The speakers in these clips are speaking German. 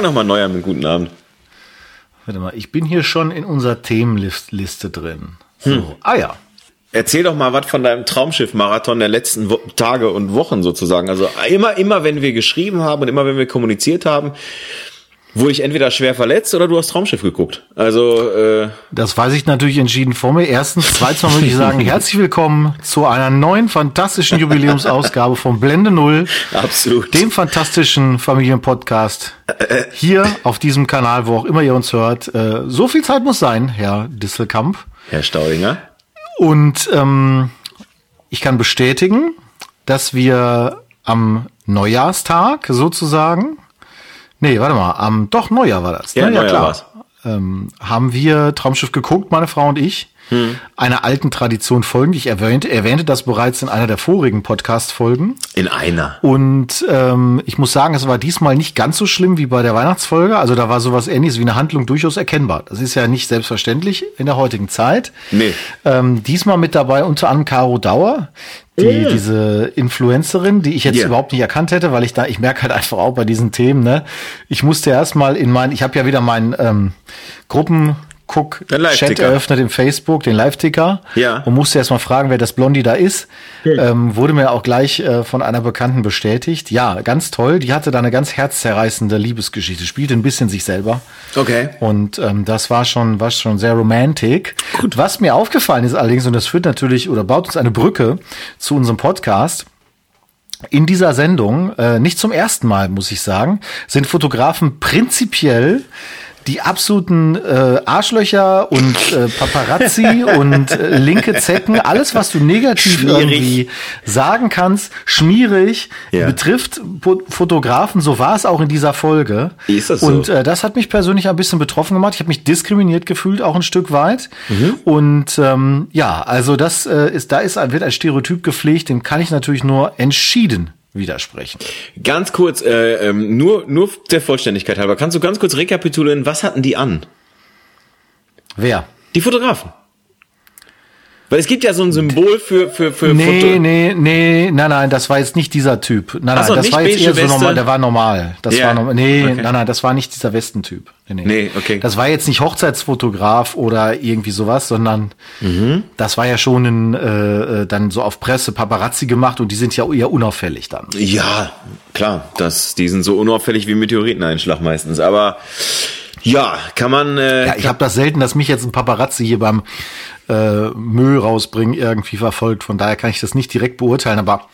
Fang nochmal neu an mit guten Abend. Warte mal, ich bin hier schon in unserer Themenliste drin. So. Hm. Ah ja. Erzähl doch mal was von deinem Traumschiff-Marathon der letzten Wo Tage und Wochen sozusagen. Also immer, immer, wenn wir geschrieben haben und immer, wenn wir kommuniziert haben, wurde ich entweder schwer verletzt oder du hast Traumschiff geguckt. Also äh das weiß ich natürlich entschieden vor mir. Erstens, zweitens mal würde ich sagen, herzlich willkommen zu einer neuen fantastischen Jubiläumsausgabe von Blende Null. Absolut. Dem fantastischen Familienpodcast hier auf diesem Kanal, wo auch immer ihr uns hört. Äh, so viel Zeit muss sein, Herr Disselkamp. Herr Staudinger. Und ähm, ich kann bestätigen, dass wir am Neujahrstag sozusagen, nee, warte mal, am doch Neujahr war das. Ja, ne? ja Neujahr klar. Ähm, haben wir Traumschiff geguckt, meine Frau und ich hm. einer alten Tradition folgend. Ich erwähnte, erwähnte das bereits in einer der vorigen Podcast-Folgen. In einer. Und ähm, ich muss sagen, es war diesmal nicht ganz so schlimm wie bei der Weihnachtsfolge. Also da war sowas ähnliches wie eine Handlung durchaus erkennbar. Das ist ja nicht selbstverständlich in der heutigen Zeit. Nee. Ähm, diesmal mit dabei unter anderem Caro Dauer, die, diese Influencerin, die ich jetzt yeah. überhaupt nicht erkannt hätte, weil ich da, ich merke halt einfach auch bei diesen Themen, ne, ich musste erstmal in mein, ich habe ja wieder meinen ähm, Gruppen guck, Chat eröffnet im Facebook, den Live-Ticker. Ja. Und musste erst mal fragen, wer das Blondie da ist. Hm. Ähm, wurde mir auch gleich äh, von einer Bekannten bestätigt. Ja, ganz toll. Die hatte da eine ganz herzzerreißende Liebesgeschichte. Spielte ein bisschen sich selber. Okay. Und ähm, das war schon, war schon sehr romantic. Gut. Was mir aufgefallen ist allerdings, und das führt natürlich oder baut uns eine Brücke zu unserem Podcast. In dieser Sendung, äh, nicht zum ersten Mal, muss ich sagen, sind Fotografen prinzipiell die absoluten äh, Arschlöcher und äh, Paparazzi und äh, linke Zecken, alles, was du negativ schmierig. irgendwie sagen kannst, schmierig, ja. betrifft Fotografen. So war es auch in dieser Folge. Ist das so? Und äh, das hat mich persönlich ein bisschen betroffen gemacht. Ich habe mich diskriminiert gefühlt, auch ein Stück weit. Mhm. Und ähm, ja, also das äh, ist, da ist, wird ein Stereotyp gepflegt, dem kann ich natürlich nur entschieden widersprechen. Ganz kurz, äh, ähm, nur, nur der Vollständigkeit halber, kannst du ganz kurz rekapitulieren, was hatten die an? Wer? Die Fotografen. Weil es gibt ja so ein Symbol für für für Nee, Foto nee, nee, nein, nein, das war jetzt nicht dieser Typ. Nein, nein, so, das war jetzt eher so normal, der war normal. Das yeah. war normal. Nee, okay. nein, nein, das war nicht dieser Westentyp. Nee, nee. nee, okay. Das war jetzt nicht Hochzeitsfotograf oder irgendwie sowas, sondern mhm. das war ja schon ein, äh, äh, dann so auf Presse Paparazzi gemacht und die sind ja eher unauffällig dann. Ja, klar, das die sind so unauffällig wie Meteoriteneinschlag meistens, aber ja, kann man. Äh, ja, ich habe das selten, dass mich jetzt ein Paparazzi hier beim äh, Müll rausbringen irgendwie verfolgt. Von daher kann ich das nicht direkt beurteilen, aber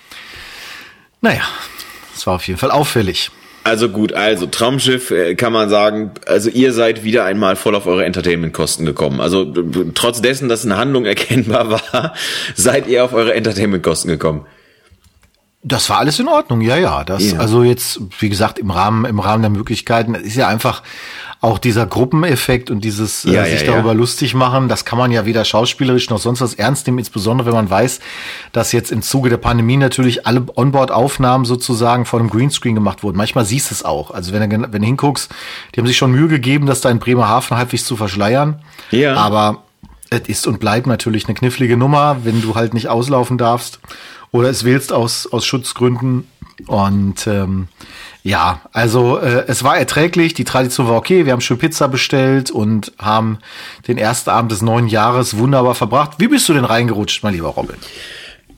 naja, es war auf jeden Fall auffällig. Also gut, also Traumschiff äh, kann man sagen, also ihr seid wieder einmal voll auf eure Entertainment-Kosten gekommen. Also trotz dessen, dass eine Handlung erkennbar war, seid ihr auf eure Entertainment-Kosten gekommen. Das war alles in Ordnung, ja, ja. Das, ja. also jetzt, wie gesagt, im Rahmen, im Rahmen der Möglichkeiten, ist ja einfach auch dieser Gruppeneffekt und dieses äh, ja, äh, sich ja, darüber lustig machen, das kann man ja weder schauspielerisch noch sonst was ernst nehmen, insbesondere wenn man weiß, dass jetzt im Zuge der Pandemie natürlich alle Onboard-Aufnahmen sozusagen vor einem Greenscreen gemacht wurden. Manchmal siehst du es auch. Also wenn du, wenn du hinguckst, die haben sich schon Mühe gegeben, das da in Bremerhaven halbwegs zu verschleiern. Ja. Aber es ist und bleibt natürlich eine knifflige Nummer, wenn du halt nicht auslaufen darfst oder es wählst aus, aus Schutzgründen. Und ähm, ja, also äh, es war erträglich, die Tradition war okay, wir haben schön Pizza bestellt und haben den ersten Abend des neuen Jahres wunderbar verbracht. Wie bist du denn reingerutscht, mein lieber Robin?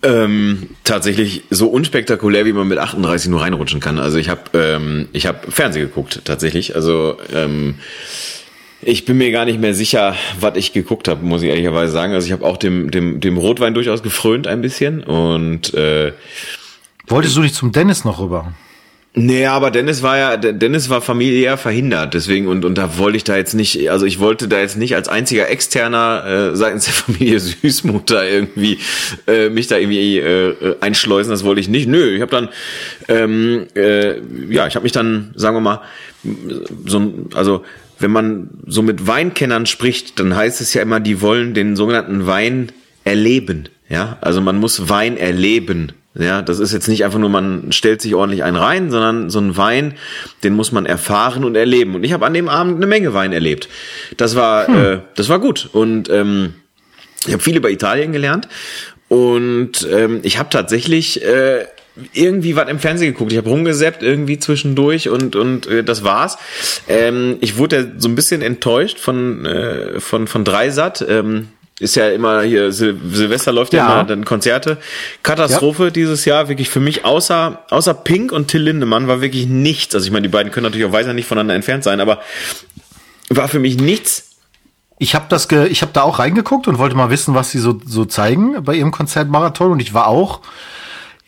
Ähm, tatsächlich so unspektakulär, wie man mit 38 nur reinrutschen kann. Also ich habe ähm, ich habe Fernsehen geguckt, tatsächlich. Also ähm, ich bin mir gar nicht mehr sicher, was ich geguckt habe, muss ich ehrlicherweise sagen. Also ich habe auch dem, dem, dem Rotwein durchaus gefrönt ein bisschen und äh, Wolltest du nicht zum Dennis noch rüber? Nee, aber Dennis war ja, Dennis war familiär verhindert, deswegen und und da wollte ich da jetzt nicht, also ich wollte da jetzt nicht als einziger externer äh, seitens der Familie Süßmutter irgendwie äh, mich da irgendwie äh, einschleusen, das wollte ich nicht. Nö, ich habe dann, ähm, äh, ja, ich habe mich dann, sagen wir mal, so, also wenn man so mit Weinkennern spricht, dann heißt es ja immer, die wollen den sogenannten Wein erleben. Ja, also man muss Wein erleben. Ja, das ist jetzt nicht einfach nur, man stellt sich ordentlich einen rein, sondern so ein Wein, den muss man erfahren und erleben. Und ich habe an dem Abend eine Menge Wein erlebt. Das war, hm. äh, das war gut. Und ähm, ich habe viel über Italien gelernt. Und ähm, ich habe tatsächlich äh, irgendwie was im Fernsehen geguckt. Ich habe rumgesäppt irgendwie zwischendurch und und äh, das war's. Ähm, ich wurde so ein bisschen enttäuscht von äh, von von Dreisat. Ähm, ist ja immer hier Sil Silvester läuft ja, Ja. immer dann Konzerte. Katastrophe dieses Jahr wirklich für mich außer außer Pink und Till Lindemann war wirklich nichts. Also ich meine, die beiden können natürlich auch weiter nicht voneinander entfernt sein, aber war für mich nichts. Ich habe das, ge ich habe da auch reingeguckt und wollte mal wissen, was sie so so zeigen bei ihrem Konzertmarathon und ich war auch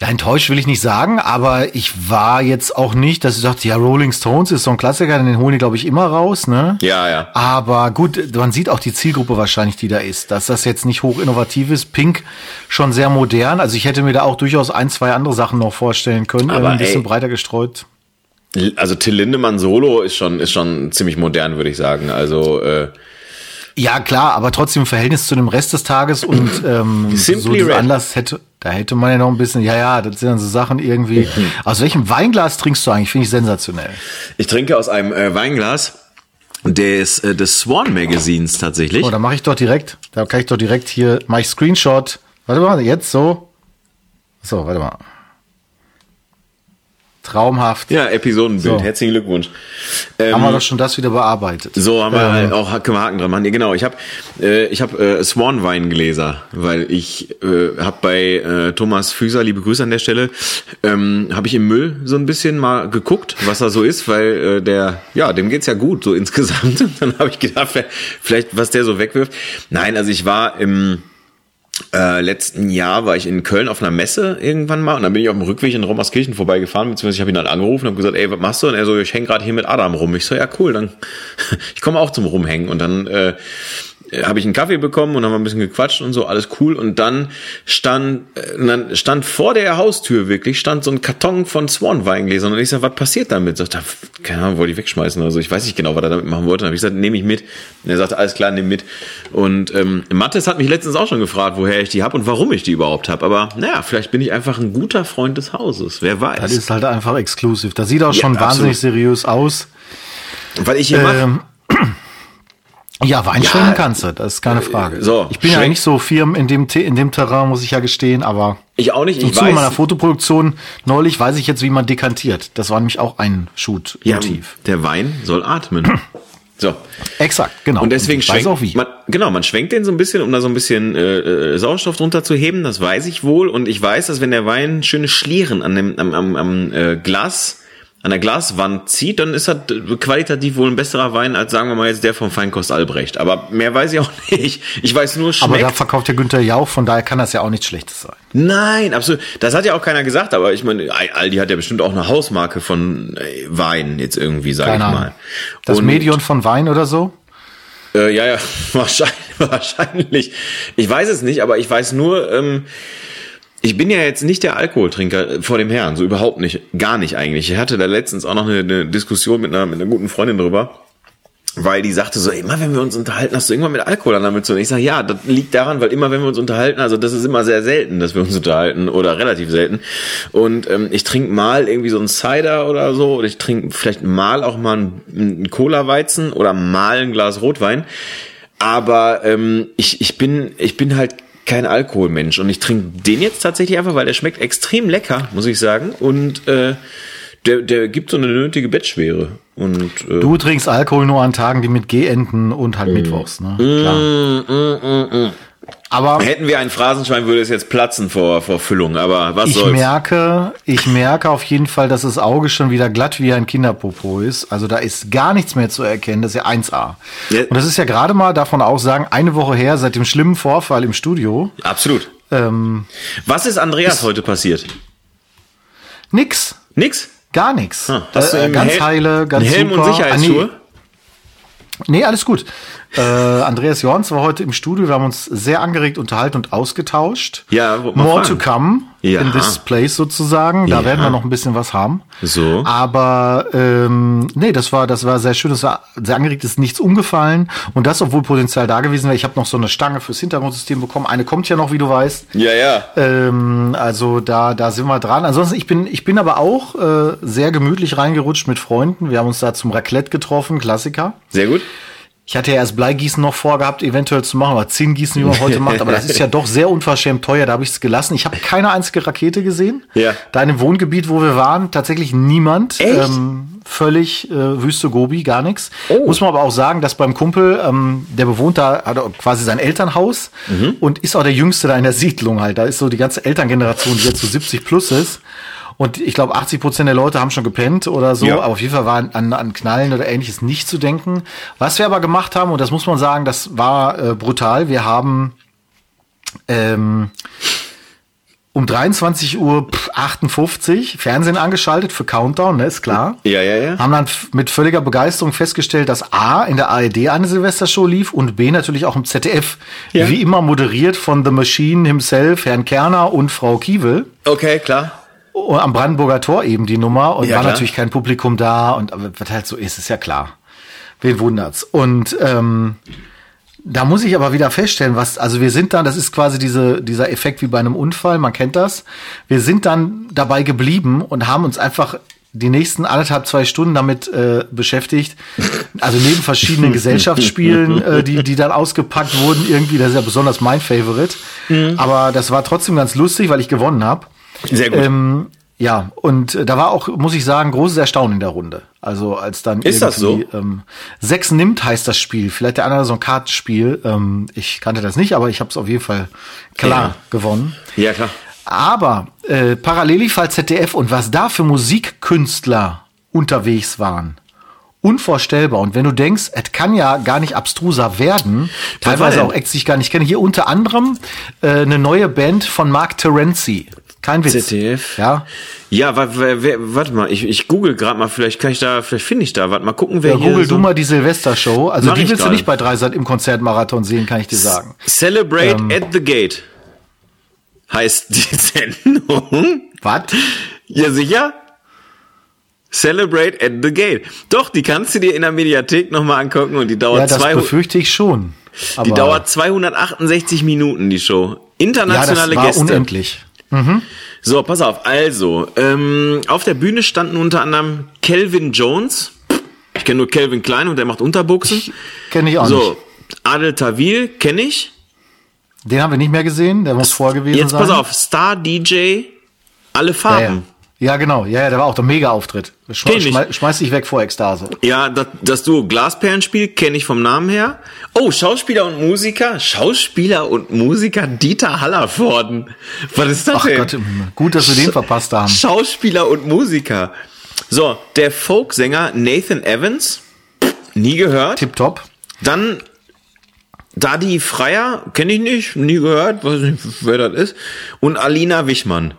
ja, enttäuscht will ich nicht sagen, aber ich war jetzt auch nicht, dass ich dachte, ja, Rolling Stones ist so ein Klassiker, den holen die, glaube ich, immer raus, ne? Ja, ja. Aber gut, man sieht auch die Zielgruppe wahrscheinlich, die da ist, dass das jetzt nicht hoch innovativ ist. Pink schon sehr modern. Also ich hätte mir da auch durchaus ein, zwei andere Sachen noch vorstellen können, Aber ein bisschen ey. breiter gestreut. Also Till Lindemann Solo ist schon ist schon ziemlich modern, würde ich sagen. Also äh, Ja, klar, aber trotzdem im Verhältnis zu dem Rest des Tages und ähm, so Simply Red. Anlass hätte, da hätte man ja noch ein bisschen, ja, ja, das sind dann so Sachen irgendwie. Aus welchem Weinglas trinkst du eigentlich? Finde ich sensationell. ich trinke aus einem äh, Weinglas des äh, des Swan Magazins tatsächlich. Oh, da mache ich doch direkt, da kann ich doch direkt hier, mache ich Screenshot. Warte mal, jetzt so. So, warte mal. Traumhaft. ja, Episodenbild. So. Herzlichen Glückwunsch. Haben wir Ähm, doch schon das wieder bearbeitet. so haben wir Ähm, halt auch können wir Haken dran machen. Ja, Genau, ich habe äh, ich habe äh, Swan Weingläser, weil ich äh, habe bei äh, Thomas Füßer, liebe Grüße an der Stelle, ähm, habe ich im Müll so ein bisschen mal geguckt, was da so ist, weil äh, der ja, dem geht's ja gut so insgesamt. Und dann habe ich gedacht, vielleicht was der so wegwirft. Nein, also ich war im äh, letzten Jahr war ich in Köln auf einer Messe irgendwann mal und dann bin ich auf dem Rückweg in Rommerskirchen vorbeigefahren, beziehungsweise ich habe ihn dann angerufen und gesagt, ey, was machst du? Und er so, ich hänge gerade hier mit Adam rum. Ich so, ja cool, dann ich komme auch zum Rumhängen und dann äh, habe ich einen Kaffee bekommen und haben ein bisschen gequatscht und so, alles cool. Und dann stand, äh, dann stand vor der Haustür wirklich, stand so ein Karton von Swan Weingläsern und ich sag, was passiert damit? Sagt er, keine Ahnung, wollte ich wegschmeißen oder so. Ich weiß nicht genau, was er damit machen wollte. Dann habe ich gesagt, nehme ich mit. Und er sagte, alles klar, nimm mit. Und ähm, Mathis hat mich letztens auch schon gefragt, woher ich die habe und warum ich die überhaupt habe. Aber naja, vielleicht bin ich einfach ein guter Freund des Hauses. Wer weiß. Das ist halt einfach exklusiv. Das sieht auch Ja, schon wahnsinnig absolut. seriös aus. Weil ich hier mache. Ja, Weinschwimmen Ja, kannst du, das ist keine Frage. so, ich bin ja nicht so firm in dem, in dem Terrain, muss ich ja gestehen, aber Ich auch nicht. Ich zu weiß. meiner Fotoproduktion neulich weiß ich jetzt, wie man dekantiert. Das war nämlich auch ein ja, Shoot-Motiv. der Wein soll atmen. So. Exakt, genau. Und deswegen schwenkt auch wie. Man, genau, man schwenkt den so ein bisschen, um da so ein bisschen äh, äh, Sauerstoff drunter zu heben. Das weiß ich wohl. Und ich weiß, dass wenn der Wein schöne Schlieren an dem am, am, am äh, Glas an der Glaswand zieht, dann ist das qualitativ wohl ein besserer Wein als sagen wir mal jetzt der vom Feinkost Albrecht. Aber mehr weiß ich auch nicht. Ich weiß nur, aber schmeckt. da verkauft der Günther Jauch, von daher kann das ja auch nichts Schlechtes sein. Nein, absolut. Das hat ja auch keiner gesagt, aber ich meine, Aldi hat ja bestimmt auch eine Hausmarke von äh, Wein jetzt irgendwie, sag Keine ich Ahnung. mal. Das Und- Medion von Wein oder so? Äh, ja, ja, wahrscheinlich, wahrscheinlich. Ich weiß es nicht, aber ich weiß nur, ähm, ich bin ja jetzt nicht der Alkoholtrinker vor dem Herrn, so überhaupt nicht, gar nicht eigentlich. Ich hatte da letztens auch noch eine, eine Diskussion mit einer, mit einer guten Freundin drüber, weil die sagte so, immer wenn wir uns unterhalten, hast du irgendwann mit Alkohol an damit zu tun. Ich sage, ja, das liegt daran, weil immer wenn wir uns unterhalten, also das ist immer sehr selten, dass wir uns unterhalten oder relativ selten. Und ähm, ich trinke mal irgendwie so einen Cider oder so, oder ich trinke vielleicht mal auch mal einen, einen Cola-Weizen oder mal ein Glas Rotwein. Aber ähm, ich, ich bin ich bin halt kein Alkoholmensch und ich trinke den jetzt tatsächlich einfach, weil der schmeckt extrem lecker, muss ich sagen. Und äh, der, der gibt so eine nötige Bettschwere. Und äh, Du trinkst Alkohol nur an Tagen, die mit G enden und Mm. halt Mittwochs, ne? Klar. Aber hätten wir ein Phrasenschwein, würde es jetzt platzen vor, vor Füllung. Aber was ich soll's? merke, ich merke auf jeden Fall, dass das Auge schon wieder glatt wie ein Kinderpopo ist. Also da ist gar nichts mehr zu erkennen. Das ist ja 1A. Ja. Und das ist ja gerade mal, davon auch sagen, eine Woche her seit dem schlimmen Vorfall im Studio. Absolut. Ähm, Was ist Andreas heute passiert? nix. Nix? Gar nichts. Ah, äh, ganz Hel- heile, ganz einen Helm super. und Sicherheitsschuhe? Ah, nee. Nee, alles gut. Äh, Andreas Jorns war heute im Studio. Wir haben uns sehr angeregt unterhalten und ausgetauscht. Ja, More fragen. to come Ja. in this place sozusagen. Da Ja. werden wir noch ein bisschen was haben. So. Aber ähm, nee, das war das war sehr schön. Das war sehr angeregt. Ist nichts umgefallen und das, obwohl Potenzial da gewesen wäre. Ich habe noch so eine Stange fürs Hintergrundsystem bekommen. Eine kommt ja noch, wie du weißt. Ja, ja. Ähm, also da, da sind wir dran. Ansonsten, ich bin, ich bin aber auch äh, sehr gemütlich reingerutscht mit Freunden. Wir haben uns da zum Raclette getroffen, Klassiker. Sehr gut. Ich hatte ja erst Bleigießen noch vorgehabt, eventuell zu machen, aber Zinngießen, wie man heute macht. Aber das ist ja doch sehr unverschämt teuer, da habe ich es gelassen. Ich habe keine einzige Rakete gesehen. Ja. Da in dem Wohngebiet, wo wir waren, tatsächlich niemand. Echt? Ähm, völlig äh, Wüste Gobi, gar nichts. Oh. Muss man aber auch sagen, dass beim Kumpel, ähm, der bewohnt da, hat quasi sein Elternhaus Mhm. und ist auch der Jüngste da in der Siedlung halt. Da ist so die ganze Elterngeneration, die jetzt so 70 plus ist. Und ich glaube, 80 Prozent der Leute haben schon gepennt oder so. Ja. Aber auf jeden Fall war an, an Knallen oder ähnliches nicht zu denken. Was wir aber gemacht haben, und das muss man sagen, das war äh, brutal. Wir haben ähm, um 23 Uhr pff, 58 Fernsehen angeschaltet für Countdown, ne, ist klar. Ja, ja, ja. Haben dann mit völliger Begeisterung festgestellt, dass A in der ARD eine Silvestershow lief und B natürlich auch im ZDF. Ja. Wie immer moderiert von The Machine himself, Herrn Kerner und Frau Kiewel. Okay, klar. Und am Brandenburger Tor eben die Nummer und Ja, war klar. natürlich kein Publikum da und was halt so ist, ist ja klar. Wen wundert's? Und ähm, da muss ich aber wieder feststellen, was, also wir sind dann, das ist quasi diese, dieser Effekt wie bei einem Unfall, man kennt das. Wir sind dann dabei geblieben und haben uns einfach die nächsten anderthalb, zwei Stunden damit äh, beschäftigt. Also neben verschiedenen Gesellschaftsspielen, äh, die, die dann ausgepackt wurden, irgendwie, das ist ja besonders mein Favorite. Mhm. Aber das war trotzdem ganz lustig, weil ich gewonnen habe. Sehr gut. Ähm, ja, und äh, da war auch, muss ich sagen, großes Erstaunen in der Runde. Also als dann Ist das irgendwie, Ähm, sechs nimmt heißt das Spiel. Vielleicht der andere so ein Kartenspiel. Ähm, ich kannte das nicht, aber ich habe es auf jeden Fall klar Ja. gewonnen. Ja, klar. Aber äh, parallel lief ZDF und was da für Musikkünstler unterwegs waren. Unvorstellbar. Und wenn du denkst, es kann ja gar nicht abstruser werden, teilweise auch Acts, die ich gar nicht kenne. Hier unter anderem äh, eine neue Band von Mark Terenzi. Kein Witz. ZDF? Ja. Ja, warte mal, ich, ich google gerade mal, vielleicht kann ich da, vielleicht finde ich da, warte mal, gucken, wer Ja, hier google so du mal die Silvester-Show. Also die willst gerade. du nicht bei Dreisat im Konzertmarathon sehen, kann ich dir sagen. Celebrate Ähm. at the Gate heißt die Sendung. Was? Ja, sicher? Celebrate at the Gate. Doch, die kannst du dir in der Mediathek nochmal angucken und die Ja, dauert, das 200, befürchte ich schon. Die dauert 268 Minuten, die Show. ja, das Internationale war Gäste. unendlich. So, pass auf. Also, ähm, auf der Bühne standen unter anderem Calvin Jones. Ich kenne nur Calvin Klein und der macht Unterbuchsen. Kenne ich auch so, nicht. Adel Tawil kenne ich. Den haben wir nicht mehr gesehen, der muss vor gewesen Jetzt sein. pass auf, Star DJ, alle Ja, ja. Farben. ja, genau. Ja, ja, der war auch der Mega-Auftritt. Schme schmeiß, schmeiß dich weg vor Ekstase. Ja, das, das Duo Glasperlenspiel kenne ich vom Namen her. Oh, Schauspieler und Musiker. Schauspieler und Musiker Dieter Hallervorden. Was ist das Ach denn? Gott, gut, dass wir den verpasst haben. Schauspieler und Musiker. So, der Folksänger Nathan Evans. Nie gehört. Tipptopp. Dann Dadi Freier, kenne ich nicht, nie gehört, weiß nicht, wer das ist. Und Alina Wichmann.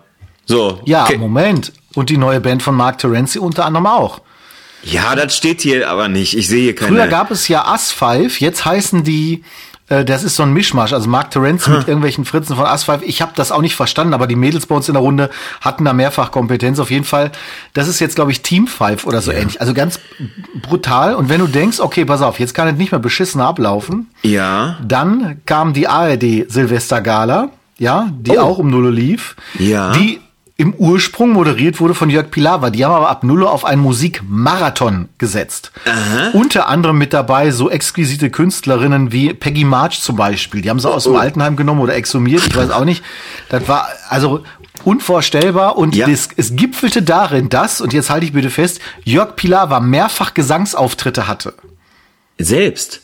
So. Ja, ke- Moment. Und die neue Band von Mark Terenzi unter anderem auch. ja, das steht hier aber nicht. Ich sehe hier keine. Früher gab es ja As5, jetzt heißen die, äh, das ist so ein Mischmasch, also Mark Terenzi mit irgendwelchen Fritzen von As5. Ich habe das auch nicht verstanden, aber die Mädels bei uns in der Runde hatten da mehrfach Kompetenz. Auf jeden Fall, das ist jetzt, glaube ich, Team 5 oder so ähnlich. Also ganz brutal. Und wenn du denkst, okay, pass auf, jetzt kann es nicht mehr beschissen ablaufen, ja. Dann kam die ARD Silvestergala, ja, die Oh. auch um Null lief. Ja. Die im Ursprung moderiert wurde von Jörg Pilawa. Die haben aber ab Null auf einen Musikmarathon gesetzt. Unter anderem mit dabei so exquisite Künstlerinnen wie Peggy March zum Beispiel. Die haben sie aus dem oh. Altenheim genommen oder exhumiert, ich weiß auch nicht. Das war also unvorstellbar und Ja. das, es gipfelte darin, dass, und jetzt halte ich bitte fest, Jörg Pilawa mehrfach Gesangsauftritte hatte. Selbst.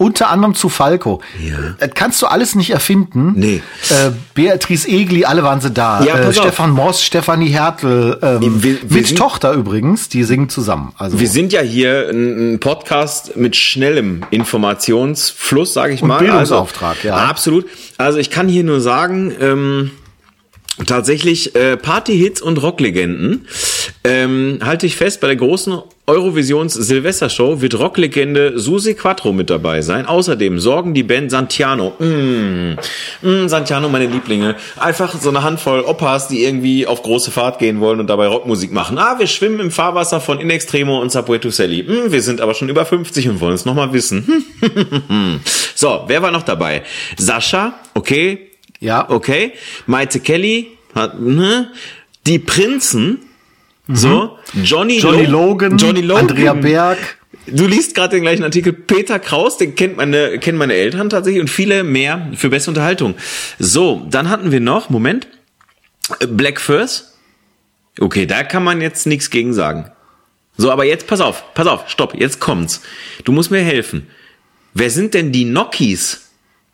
Unter anderem zu Falco. Ja. Das kannst du alles nicht erfinden. Nee. Äh, Beatrice Egli, alle waren sie da. Ja, äh. Stefan Moss, Stefanie Hertel, ähm, Wir- wir mit sind- Tochter übrigens, die singen zusammen. Also Wir sind ja hier ein ein Podcast mit schnellem Informationsfluss, sage ich Und mal. Bildungsauftrag, also, ja. Absolut. Also ich kann hier nur sagen, ähm, tatsächlich äh, Partyhits und Rocklegenden. Ähm, halte ich fest, bei der großen Eurovisions Silvestershow wird Rocklegende Susi Quattro mit dabei sein. Außerdem sorgen die Band Santiano. Mm, mm, Santiano, meine Lieblinge. Einfach so eine Handvoll Opas, die irgendwie auf große Fahrt gehen wollen und dabei Rockmusik machen. Ah, wir schwimmen im Fahrwasser von In Extremo und Sapueto Selli. Mm, wir sind aber schon über 50 und wollen es nochmal wissen. so, wer war noch dabei? Sascha, okay, ja, okay. Maite Kelly hat, ne? Die Prinzen, so. Johnny, Johnny Lo- Logan, Johnny Logan, Andrea Berg. du liest gerade den gleichen Artikel. Peter Kraus, den kennt meine, kennen meine Eltern tatsächlich und viele mehr für bessere Unterhaltung. So, dann hatten wir noch, Moment, Black First. Okay, da kann man jetzt nichts gegen sagen. So, aber jetzt pass auf, pass auf, stopp, jetzt kommt's. Du musst mir helfen. Wer sind denn die Nokis?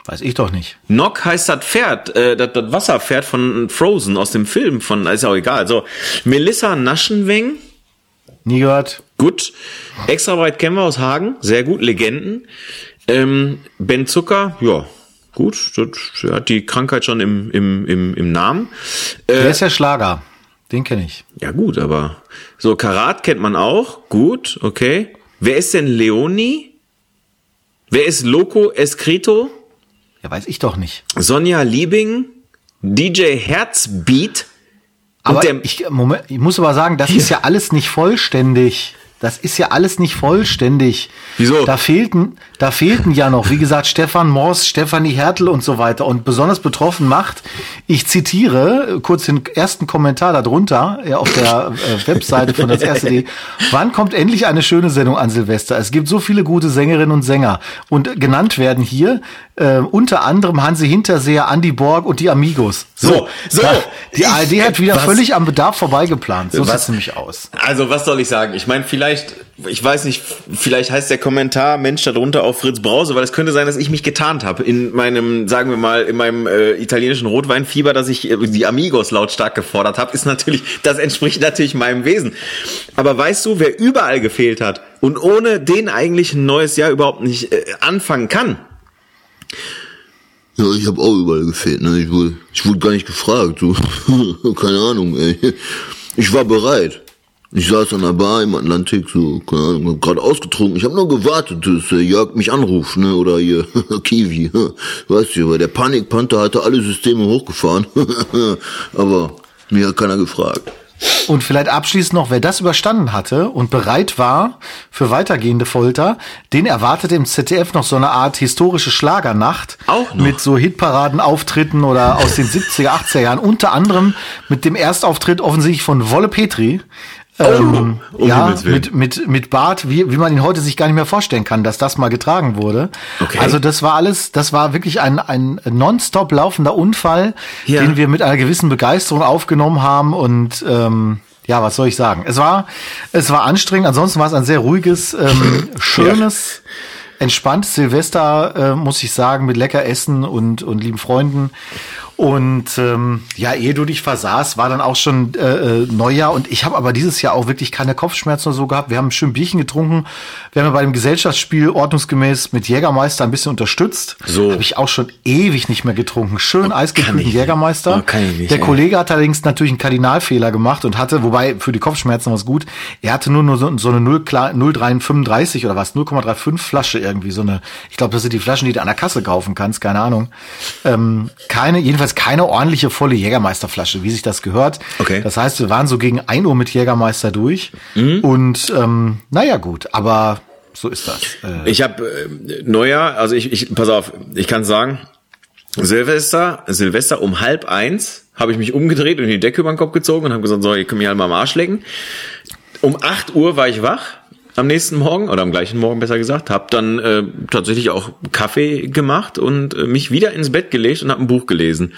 Weiß ich doch nicht. Nock heißt das Pferd, äh, das, das Wasserpferd von Frozen aus dem Film von, ist ja auch egal. So, Melissa Naschenweng. Nie gehört. Gut. Extra weit kennen wir aus Hagen. Sehr gut. Legenden. Ähm, ben Zucker, ja, gut. Das hat die Krankheit schon im, im, im, im Namen. Äh, Wer ist der Schlager? Den kenne ich. Ja, gut, aber so Karat kennt man auch. Gut, okay. Wer ist denn Leoni? Wer ist Loco Escrito? Ja, weiß ich doch nicht. Sonja Liebing, DJ Herzbeat. Aber ich, Moment, ich muss aber sagen, das ist ja alles nicht vollständig. Das ist ja alles nicht vollständig. Wieso? Da fehlten, da fehlten ja noch, wie gesagt, Stefan Morse, Stefanie Hertel und so weiter. Und besonders betroffen macht, ich zitiere kurz den ersten Kommentar darunter ja, auf der äh, Webseite von das erste.de. Wann kommt endlich eine schöne Sendung an Silvester? Es gibt so viele gute Sängerinnen und Sänger. Und genannt werden hier äh, unter anderem Hansi Hinterseher, Andy Borg und die Amigos. So, so. Da, die ARD hat wieder was? völlig am Bedarf vorbeigeplant. So sieht es nämlich aus. Also, was soll ich sagen? Ich meine, vielleicht, ich weiß nicht, vielleicht heißt der Kommentar Mensch darunter auch Fritz Brause, weil es könnte sein, dass ich mich getarnt habe in meinem, sagen wir mal, in meinem äh, italienischen Rotweinfieber, dass ich äh, die Amigos lautstark gefordert habe, ist natürlich, das entspricht natürlich meinem Wesen. Aber weißt du, wer überall gefehlt hat und ohne den eigentlich ein neues Jahr überhaupt nicht äh, anfangen kann? Ja, ich habe auch überall gefehlt. Ne? Ich, wurde, ich wurde gar nicht gefragt. So. keine Ahnung. Ey. Ich war bereit. Ich saß an der Bar im Atlantik, so, keine Ahnung, gerade ausgetrunken. Ich habe nur gewartet, dass äh, Jörg mich anruft, ne, oder hier, Kiwi. weißt du, weil der Panikpanther hatte alle Systeme hochgefahren. Aber mir hat keiner gefragt. Und vielleicht abschließend noch, wer das überstanden hatte und bereit war für weitergehende Folter, den erwartet im ZDF noch so eine Art historische Schlagernacht. Auch noch. Mit so Hitparadenauftritten oder aus den 70er, 80er Jahren. Unter anderem mit dem Erstauftritt offensichtlich von Wolle Petri. Ähm, um ja, mit, mit, mit Bart, wie, wie man ihn heute sich gar nicht mehr vorstellen kann, dass das mal getragen wurde. Okay. Also das war alles, das war wirklich ein, ein nonstop laufender Unfall, Ja. den wir mit einer gewissen Begeisterung aufgenommen haben und ähm, ja, was soll ich sagen? Es war, es war anstrengend, ansonsten war es ein sehr ruhiges, ähm, schönes, entspanntes Silvester, äh, muss ich sagen, mit lecker Essen und, und lieben Freunden. Und ähm, ja, ehe du dich versahst, war dann auch schon äh, äh, Neujahr. Und ich habe aber dieses Jahr auch wirklich keine Kopfschmerzen oder so gehabt. Wir haben schön Bierchen getrunken. Wir haben ja bei dem Gesellschaftsspiel ordnungsgemäß mit Jägermeister ein bisschen unterstützt. So. Habe ich auch schon ewig nicht mehr getrunken. Schön eisgekühlten ich nicht. Jägermeister. Oh, kann ich nicht, Der. Kollege hat allerdings natürlich einen Kardinalfehler gemacht und hatte, wobei für die Kopfschmerzen war es gut, er hatte nur, nur so, so eine 0, 0,335 oder was, 0,35 Flasche irgendwie, so eine, ich glaube, das sind die Flaschen, die du an der Kasse kaufen kannst, keine Ahnung. Ähm, keine, jedenfalls keine ordentliche volle Jägermeisterflasche, wie sich das gehört. Okay. Das heißt, wir waren so gegen 1 Uhr mit Jägermeister durch und ähm, naja gut, aber so ist das. Äh, Ich habe äh, Neujahr, also ich, ich, pass auf, ich kann sagen, Silvester, Silvester um halb eins habe ich mich umgedreht und die Decke über den Kopf gezogen und habe gesagt, so, ihr könnt mich halt mal am Arsch lecken. Um 8 Uhr war ich wach am nächsten Morgen oder am gleichen Morgen besser gesagt, habe dann äh, tatsächlich auch Kaffee gemacht und äh, mich wieder ins Bett gelegt und habe ein Buch gelesen.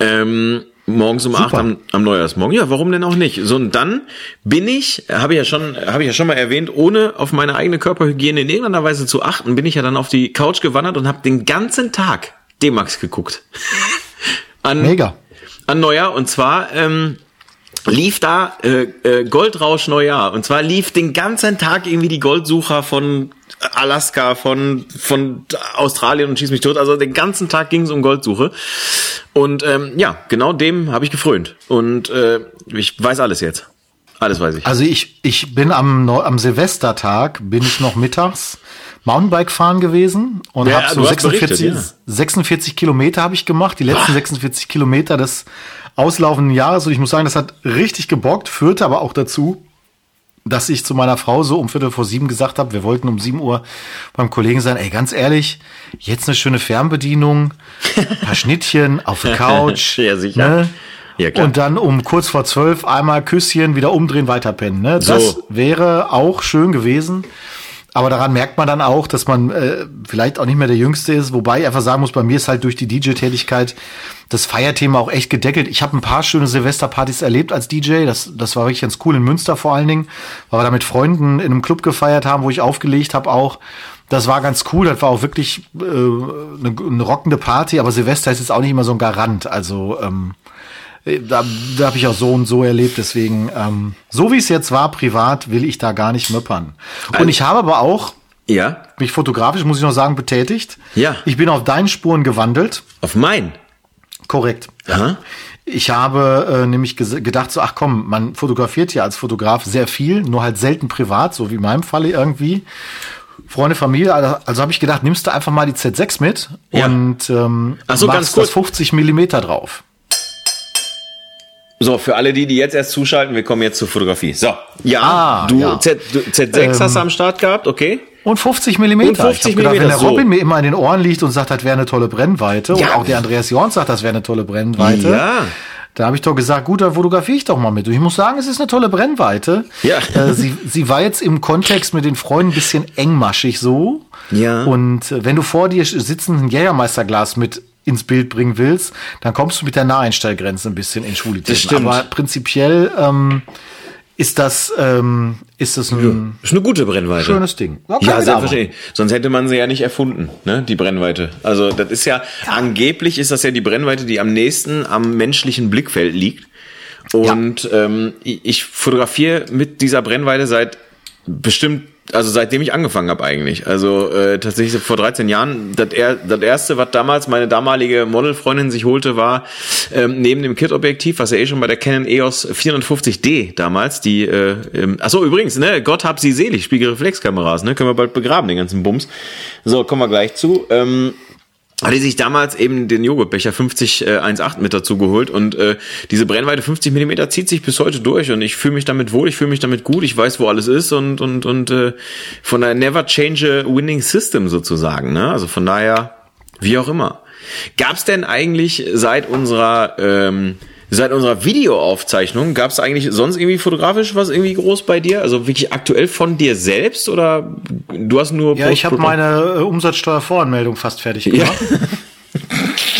Ähm, morgens um acht am, am Neujahrsmorgen. Ja, warum denn auch nicht? So und dann bin ich, habe ich ja schon, habe ich ja schon mal erwähnt, ohne auf meine eigene Körperhygiene in irgendeiner Weise zu achten, bin ich ja dann auf die Couch gewandert und habe den ganzen Tag D-Max geguckt. An, Mega. an Neujahr und zwar ähm, lief da äh, äh, Goldrausch Neujahr und zwar lief den ganzen Tag irgendwie die Goldsucher von Alaska, von von Australien und schieß mich tot. Also den ganzen Tag ging es um Goldsuche und ähm, ja, genau dem habe ich gefrönt und äh, ich weiß alles jetzt. Alles weiß ich. Also ich, ich bin am, am Silvestertag, bin ich noch mittags Mountainbike fahren gewesen und Ja, habe so hast 46, berichtet, ja. 46 Kilometer habe ich gemacht, die letzten 46 Kilometer des auslaufenden Jahres. Und ich muss sagen, das hat richtig gebockt, führte aber auch dazu, dass ich zu meiner Frau so um Viertel vor sieben gesagt habe, wir wollten um sieben Uhr beim Kollegen sein, ey, ganz ehrlich, jetzt eine schöne Fernbedienung, paar Schnittchen auf der Couch. Ja, sicher. Ne? Ja, klar. Und dann um kurz vor zwölf einmal Küsschen, wieder umdrehen, weiterpennen. Ne? Das So. wäre auch schön gewesen. Aber daran merkt man dann auch, dass man äh, vielleicht auch nicht mehr der Jüngste ist. Wobei ich einfach sagen muss, bei mir ist halt durch die DJ-Tätigkeit das Feierthema auch echt gedeckelt. Ich habe ein paar schöne Silvesterpartys erlebt als DJ. Das, das war wirklich ganz cool in Münster vor allen Dingen, weil wir da mit Freunden in einem Club gefeiert haben, wo ich aufgelegt habe auch. Das war ganz cool. Das war auch wirklich äh, eine, eine rockende Party. Aber Silvester ist jetzt auch nicht immer so ein Garant. Also ähm, da, da habe ich auch so und so erlebt. Deswegen, ähm, so wie es jetzt war, privat, will ich da gar nicht möppern. Und ich habe aber auch Ja. mich fotografisch, muss ich noch sagen, betätigt. Ja. Ich bin auf deinen Spuren gewandelt. Auf mein. Korrekt. Aha. Ich habe äh, nämlich gedacht, so, ach komm, man fotografiert ja als Fotograf sehr viel, nur halt selten privat, so wie in meinem Falle irgendwie. Freunde, Familie, also, also habe ich gedacht, nimmst du einfach mal die Z6 mit Ja. und ähm, Ach so, machst ganz kurz. das 50 Millimeter drauf. So, für alle die, die jetzt erst zuschalten, wir kommen jetzt zur Fotografie. So, ja, Ah, du, ja. Z, du Z6 hast du am Start gehabt, okay? Und 50 Millimeter. Und 50 ich hab gedacht, wenn der so. Robin mir immer in den Ohren liegt und sagt, das wäre eine tolle Brennweite, und Ja. auch der Andreas Jorns sagt, das wäre eine tolle Brennweite, Ja. da habe ich doch gesagt, gut, dann fotografiere ich doch mal mit. Und ich muss sagen, es ist eine tolle Brennweite. Ja. Äh, sie, sie war jetzt im Kontext mit den Freunden ein bisschen engmaschig so. Ja. Und äh, wenn du vor dir sitzend ein Jägermeisterglas mit ins Bild bringen willst, dann kommst du mit der Naheinstellgrenze ein bisschen in stimmt. Aber prinzipiell ähm, ist das ähm, ist das ein Ist eine gute Brennweite. schönes Ding. Ja, Ja, man selbstverständlich. Sonst hätte man sie ja nicht erfunden, ne? Die Brennweite. Also das ist ja, angeblich ist das ja die Brennweite, die am nächsten am menschlichen Blickfeld liegt. Und ähm, ich ich fotografiere mit dieser Brennweite seit bestimmt, also seitdem ich angefangen habe eigentlich. Also äh, tatsächlich vor 13 Jahren. Das, er, erste, was damals meine damalige Modelfreundin sich holte, war ähm, neben dem Kit-Objektiv, was ja eh schon bei der Canon EOS 450D damals, die, äh, ähm, ach so übrigens, ne, Gott hab sie selig, Spiegelreflexkameras, ne, können wir bald begraben, den ganzen Bums. So, kommen wir gleich zu. Ähm, hatte sich damals eben den Joghurtbecher 50 äh, 1.8 mit dazu geholt und äh, diese Brennweite 50 Millimeter zieht sich bis heute durch und ich fühle mich damit wohl, ich fühle mich damit gut, ich weiß, wo alles ist und und und äh, von der Never Change a Winning System sozusagen, ne? Also von daher, wie auch immer. Gab's denn eigentlich seit unserer ähm, Seit unserer Videoaufzeichnung gab es eigentlich sonst irgendwie fotografisch was irgendwie groß bei dir? Also wirklich aktuell von dir selbst oder du hast nur Ja, ich habe meine äh, Umsatzsteuervoranmeldung fast fertig gemacht.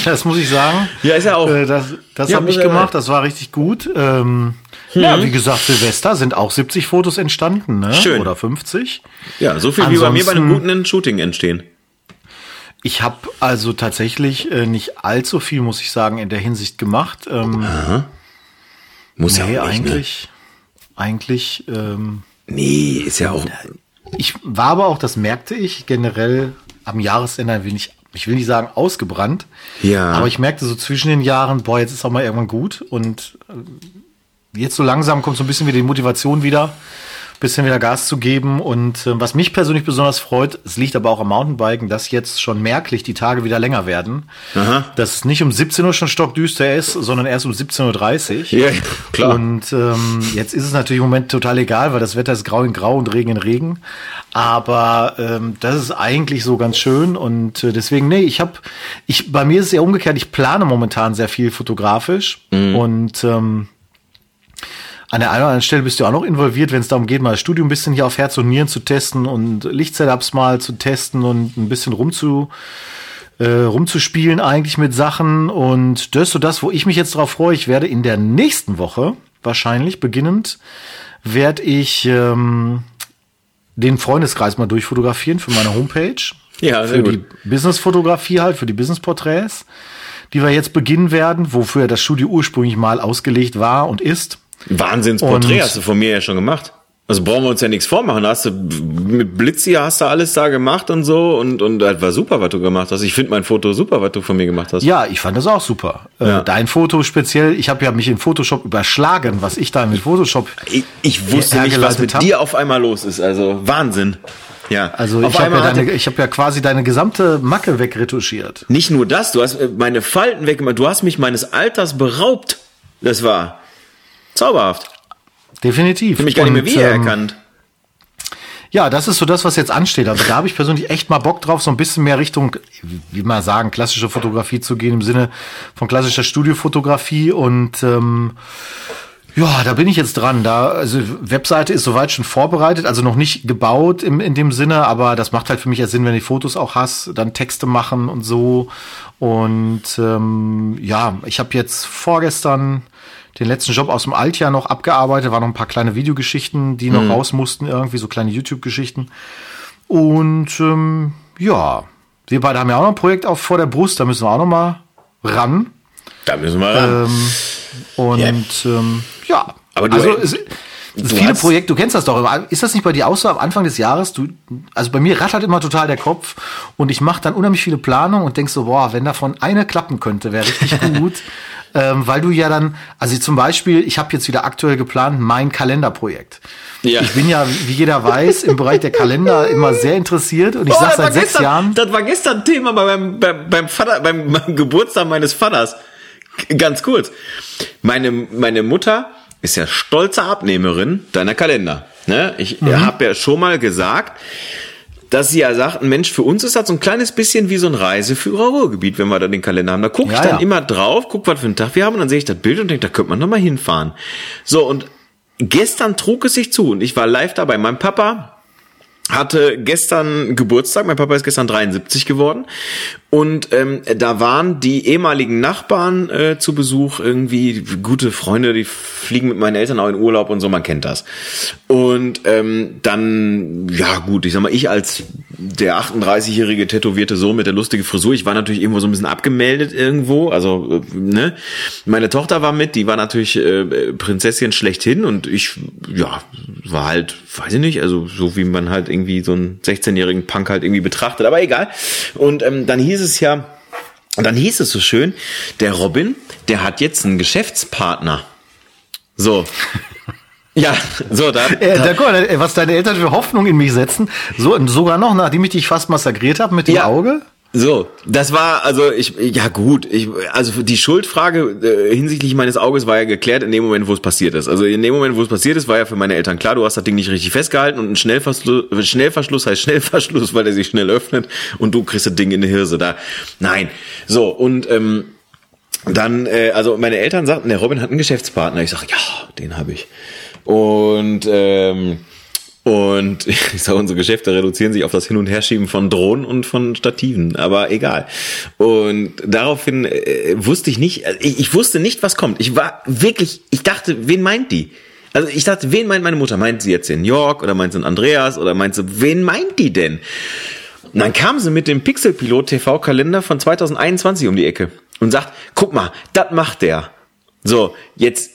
Das muss ich sagen. Ja, ist ja auch- Äh, das das Ja, habe ich ja gemacht, das war richtig gut. Ähm, Ja, wie gesagt, Silvester sind auch 70 Fotos entstanden, ne? Schön. Oder 50. Ja, so viel wie bei mir bei einem Ansonsten- guten Shooting entstehen. Ich habe also tatsächlich äh, nicht allzu viel, muss ich sagen, in der Hinsicht gemacht. Ähm, Muss nee, ja auch nicht, ne? eigentlich, eigentlich. Ähm, Nee, ist ja auch. ich war aber auch, das merkte ich generell am Jahresende ein wenig, ich will nicht sagen ausgebrannt, Ja. aber ich merkte so zwischen den Jahren, boah, jetzt ist auch mal irgendwann gut und äh, jetzt so langsam kommt so ein bisschen wieder die Motivation wieder, bisschen wieder Gas zu geben und äh, was mich persönlich besonders freut, es liegt aber auch am Mountainbiken, dass jetzt schon merklich die Tage wieder länger werden, Aha. dass es nicht um 17 Uhr schon stockdüster ist, sondern erst um 17.30 Uhr. Ja, klar. Und ähm, jetzt ist es natürlich im Moment total egal, weil das Wetter ist grau in grau und Regen in Regen. Aber ähm, das ist eigentlich so ganz schön und äh, deswegen, nee, ich habe, ich, bei mir ist es ja umgekehrt, ich plane momentan sehr viel fotografisch Mhm. und ähm, an der einen oder anderen Stelle bist du auch noch involviert, wenn es darum geht, mal das Studio ein bisschen hier auf Herz und Nieren zu testen und Lichtsetups mal zu testen und ein bisschen rumzu, äh, rumzuspielen eigentlich mit Sachen. Und das ist so das, wo ich mich jetzt drauf freue. Ich werde in der nächsten Woche wahrscheinlich beginnend, werde ich ähm, den Freundeskreis mal durchfotografieren für meine Homepage. Ja, für gut. die Business-Fotografie halt, für die Business-Porträts, die wir jetzt beginnen werden, wofür das Studio ursprünglich mal ausgelegt war und ist. Wahnsinnsporträt hast du von mir ja schon gemacht. Also brauchen wir uns ja nichts vormachen. Hast du mit Blitz hier hast du alles da gemacht und so und und das war super, was du gemacht hast. Ich finde mein Foto super, was du von mir gemacht hast. Ja, ich fand das auch super. Ja. Äh, dein Foto speziell, ich habe ja mich in Photoshop überschlagen, was ich da mit Photoshop. Ich, ich wusste nicht, was mit hab. dir auf einmal los ist. Also Wahnsinn. Ja. Also auf ich habe ja, deine, ich hab ja quasi deine gesamte Macke wegretuschiert. nicht nur das, du hast äh, meine Falten weggemacht. Du hast mich meines Alters beraubt. Das war zauberhaft. Definitiv. Ich mich gar nicht mehr Und, wiedererkannt. Ja, das ist so das, was jetzt ansteht. Also da habe ich persönlich echt mal Bock drauf, so ein bisschen mehr Richtung, wie man sagen, klassische Fotografie zu gehen, im Sinne von klassischer Studiofotografie. Und ähm, Ja, da bin ich jetzt dran. Da, also Webseite ist soweit schon vorbereitet, also noch nicht gebaut im, in dem Sinne, aber das macht halt für mich ja Sinn, wenn die Fotos auch hast, dann Texte machen und so. Und ähm, ja, ich habe jetzt vorgestern den letzten Job aus dem Altjahr noch abgearbeitet, waren noch ein paar kleine Videogeschichten, die noch mhm. raus mussten, irgendwie so kleine YouTube-Geschichten. Und ähm, ja, wir beide haben ja auch noch ein Projekt auf vor der Brust, da müssen wir auch noch mal ran. Da müssen wir ran. Ähm, und yeah. ähm, ja, aber du, also, es, es viele Projekte, du kennst das doch. Ist das nicht bei dir auch so am Anfang des Jahres? Du, also bei mir rattert immer total der Kopf und ich mache dann unheimlich viele Planungen und denk so, boah, wenn davon eine klappen könnte, wäre richtig gut. Ähm, weil du ja dann, also zum Beispiel, ich habe jetzt wieder aktuell geplant, mein Kalenderprojekt. Ja. Ich bin ja, wie jeder weiß, im Bereich der Kalender immer sehr interessiert und ich oh, sag seit sechs gestern, Jahren. Das war gestern Thema beim, beim, beim, Vater, beim, beim Geburtstag meines Vaters. Ganz kurz. Meine, meine Mutter ist ja stolze Abnehmerin deiner Kalender. Ne? Ich mhm. habe ja schon mal gesagt, dass sie ja sagt, ein Mensch, für uns ist das so ein kleines bisschen wie so ein Reiseführer Ruhrgebiet, wenn wir da den Kalender haben. Da gucke ich ja, dann ja. immer drauf, guck, was für einen Tag wir haben und dann sehe ich das Bild und denke, da könnte man noch mal hinfahren. So, und gestern trug es sich zu und ich war live dabei. Mein Papa hatte gestern Geburtstag, mein Papa ist gestern 73 geworden. Und ähm, da waren die ehemaligen Nachbarn äh, zu Besuch, irgendwie. Gute Freunde, die fliegen mit meinen Eltern auch in Urlaub und so, man kennt das. Und ähm, dann, ja gut, ich sag mal, ich als der 38-jährige tätowierte Sohn mit der lustige Frisur, ich war natürlich irgendwo so ein bisschen abgemeldet irgendwo, also äh, ne. Meine Tochter war mit, die war natürlich äh, Prinzessin schlechthin und ich, ja, war halt, weiß ich nicht, also so wie man halt irgendwie so einen 16-jährigen Punk halt irgendwie betrachtet, aber egal. Und ähm, dann hieß es ja, dann hieß es so schön, der Robin, der hat jetzt einen Geschäftspartner. So. Ja, so, da. Äh, da, guck mal, was deine Eltern für Hoffnung in mich setzen. So, sogar noch, nachdem ich dich fast massakriert habe mit dem ja. Auge. So, das war also ich ja gut, ich also die Schuldfrage äh, hinsichtlich meines Auges war ja geklärt in dem Moment, wo es passiert ist. Also in dem Moment, wo es passiert ist, war ja für meine Eltern klar, du hast das Ding nicht richtig festgehalten und ein Schnellverschluss, Schnellverschluss heißt Schnellverschluss, weil der sich schnell öffnet und du kriegst das Ding in die Hirse da. Nein. So und ähm, dann äh, also meine Eltern sagten, der Robin hat einen Geschäftspartner. Ich sag, ja, den habe ich. Und ähm, und ich sage, unsere Geschäfte reduzieren sich auf das Hin- und Herschieben von Drohnen und von Stativen, aber egal. Und daraufhin äh, wusste ich nicht, äh, ich, ich wusste nicht, was kommt. Ich war wirklich, ich dachte, wen meint die? Also ich dachte, wen meint meine Mutter? Meint sie jetzt den York oder meint sie den Andreas oder meint sie, wen meint die denn? Und dann kam sie mit dem Pixelpilot TV-Kalender von 2021 um die Ecke und sagt, guck mal, das macht der. So, jetzt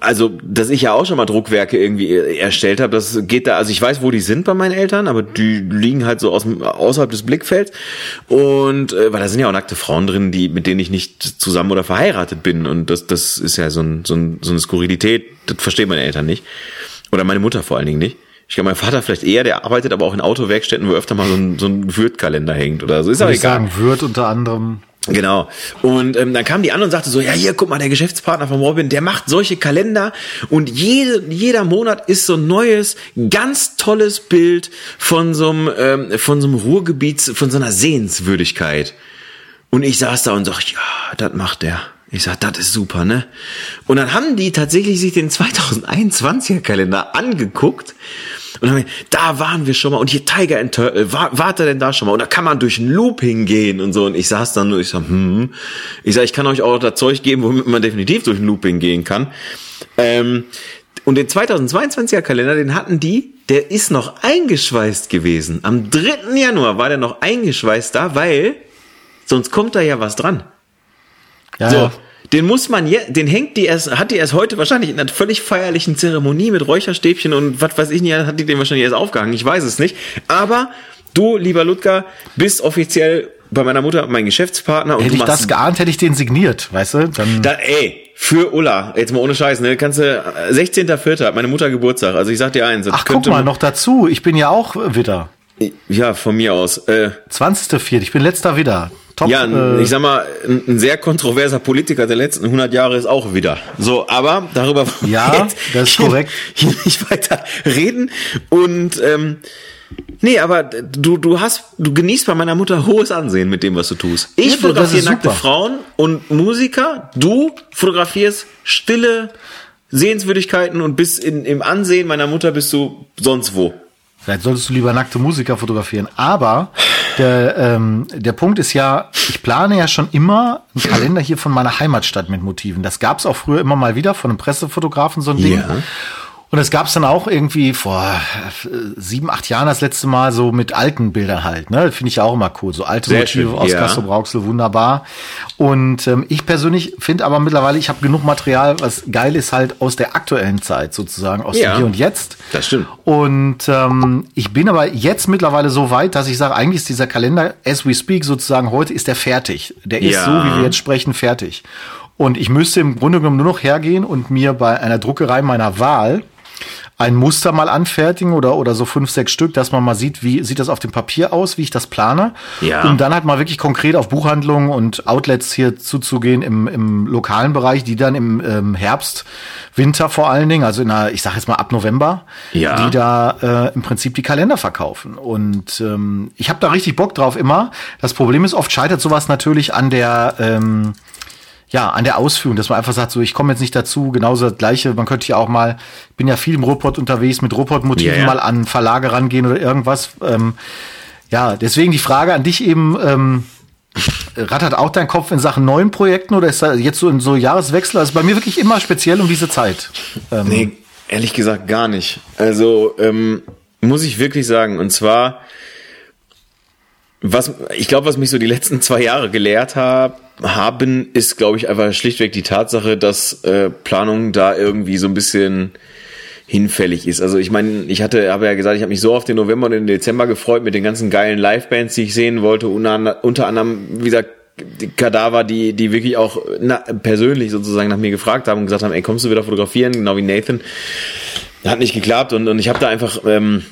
also, dass ich ja auch schon mal Druckwerke irgendwie erstellt habe, das geht da, also ich weiß, wo die sind bei meinen Eltern, aber die liegen halt so aus, außerhalb des Blickfelds und äh, weil da sind ja auch nackte Frauen drin, die mit denen ich nicht zusammen oder verheiratet bin und das das ist ja so, ein, so, ein, so eine Skurrilität, das verstehen meine Eltern nicht oder meine Mutter vor allen Dingen nicht. Ich glaube, mein Vater vielleicht eher, der arbeitet aber auch in Autowerkstätten, wo öfter mal so ein, so ein Würtkalender hängt oder so. Ist aber egal. Sagen, Würth unter anderem. Genau. Und ähm, dann kam die an und sagte so, ja, hier, guck mal, der Geschäftspartner von Robin, der macht solche Kalender und jede, jeder Monat ist so ein neues, ganz tolles Bild von so einem, ähm, von so einem Ruhrgebiet, von so einer Sehenswürdigkeit. Und ich saß da und sag, ja, das macht der. Ich sag, das ist super, ne? Und dann haben die tatsächlich sich den 2021er Kalender angeguckt und dann, da waren wir schon mal und hier Tiger and Turtle, war, wart er denn da schon mal? Und da kann man durch ein Looping gehen und so. Und ich saß dann und ich sag, hm, ich sag, ich kann euch auch das Zeug geben, womit man definitiv durch ein Looping gehen kann. Ähm, und den 2022er Kalender, den hatten die, der ist noch eingeschweißt gewesen. Am 3. Januar war der noch eingeschweißt da, weil sonst kommt da ja was dran. Ja, so. Ja. Den muss man je, den hängt die erst, hat die erst heute wahrscheinlich in einer völlig feierlichen Zeremonie mit Räucherstäbchen und was weiß ich nicht, hat die den wahrscheinlich erst aufgehangen. Ich weiß es nicht. Aber du, lieber Ludger, bist offiziell bei meiner Mutter mein Geschäftspartner. Und hätte ich das geahnt, hätte ich den signiert, weißt du? Dann da, ey, für Ulla, jetzt mal ohne Scheiß, ne? Kannst du 16.04. hat meine Mutter Geburtstag. Also ich sag dir eins. Ach, guck mal, noch dazu. Ich bin ja auch Witter. Ja, von mir aus. Äh, 20.04. Ich bin letzter Widder. Top, ja, äh, ich sag mal, ein, ein, sehr kontroverser Politiker der letzten 100 Jahre ist auch wieder. So, aber darüber ja, das ist korrekt. Hier nicht weiter reden und ähm, Nee, aber du, du hast, du genießt bei meiner Mutter hohes Ansehen mit dem, was du tust. Ich Ja, fotografiere nackte super. Frauen und Musiker. Du fotografierst stille Sehenswürdigkeiten und bist in, im Ansehen meiner Mutter bist du sonst wo. Vielleicht solltest du lieber nackte Musiker fotografieren. Aber der, ähm, der Punkt ist ja, ich plane ja schon immer einen Kalender hier von meiner Heimatstadt mit Motiven. Das gab es auch früher immer mal wieder von einem Pressefotografen, so ein Ding. Ja. Und das gab es dann auch irgendwie vor äh, sieben, acht Jahren das letzte Mal so mit alten Bildern halt. Ne? Finde ich ja auch immer cool. So alte Sehr Motive schön, aus ja. Castro Brauxel, wunderbar. Und ähm, ich persönlich finde aber mittlerweile, ich habe genug Material, was geil ist halt aus der aktuellen Zeit sozusagen, aus Ja. dem Hier und Jetzt. Das stimmt. Und ähm, ich bin aber jetzt mittlerweile so weit, dass ich sage, eigentlich ist dieser Kalender, as we speak, sozusagen heute ist der fertig. Der ist Ja. so, wie wir jetzt sprechen, fertig. Und ich müsste im Grunde genommen nur noch hergehen und mir bei einer Druckerei meiner Wahl ein Muster mal anfertigen oder, oder so fünf, sechs Stück, dass man mal sieht, wie sieht das auf dem Papier aus, wie ich das plane. Ja. Um dann halt mal wirklich konkret auf Buchhandlungen und Outlets hier zuzugehen im, im lokalen Bereich, die dann im ähm, Herbst, Winter vor allen Dingen, also in einer, ich sage jetzt mal ab November, Ja. die da äh, im Prinzip die Kalender verkaufen. Und ähm, ich habe da richtig Bock drauf immer. Das Problem ist, oft scheitert sowas natürlich an der ähm, ja, an der Ausführung, dass man einfach sagt, so, ich komme jetzt nicht dazu, genauso das Gleiche, man könnte ja auch mal, ich bin ja viel im Ruhrpott unterwegs, mit Ruhrpott-Motiven Ja, ja. mal an Verlage rangehen oder irgendwas. Ähm, ja, deswegen die Frage an dich eben, ähm, rattert auch dein Kopf in Sachen neuen Projekten oder ist da jetzt so in so Jahreswechsel? Also bei mir wirklich immer speziell um diese Zeit. Ähm, Nee, ehrlich gesagt gar nicht. Also ähm, muss ich wirklich sagen. Und zwar, was ich glaube, was mich so die letzten zwei Jahre gelehrt hab, haben, ist, glaube ich, einfach schlichtweg die Tatsache, dass äh, Planung da irgendwie so ein bisschen hinfällig ist. Also ich meine, ich hatte, habe ja gesagt, ich habe mich so auf den November und den Dezember gefreut mit den ganzen geilen Livebands, die ich sehen wollte. Unter, unter anderem, wie gesagt, die Kadaver, die, die wirklich auch na, persönlich sozusagen nach mir gefragt haben und gesagt haben, ey, kommst du wieder fotografieren, genau wie Nathan. Hat nicht geklappt und, und ich habe da einfach ähm,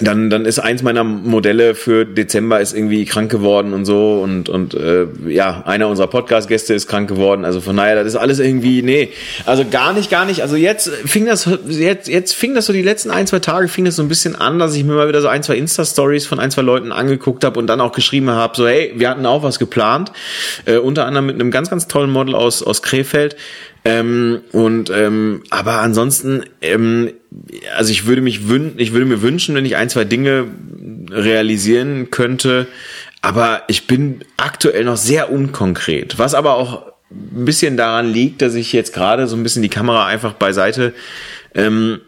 dann, dann ist eins meiner Modelle für Dezember ist irgendwie krank geworden und so und und äh, ja einer unserer Podcast-Gäste ist krank geworden. Also von daher das ist alles irgendwie nee. Also gar nicht gar nicht. Also jetzt fing das jetzt jetzt fing das so die letzten ein zwei Tage fing das so ein bisschen an dass ich mir mal wieder so ein zwei Insta-Stories von ein zwei Leuten angeguckt habe und dann auch geschrieben habe so hey wir hatten auch was geplant äh, unter anderem mit einem ganz ganz tollen Model aus aus Krefeld ähm, und ähm, aber ansonsten, ähm, also ich würde mich wün ich würde mir wünschen, wenn ich ein, zwei Dinge realisieren könnte, aber ich bin aktuell noch sehr unkonkret, was aber auch ein bisschen daran liegt, dass ich jetzt gerade so ein bisschen die Kamera einfach beiseite ähm,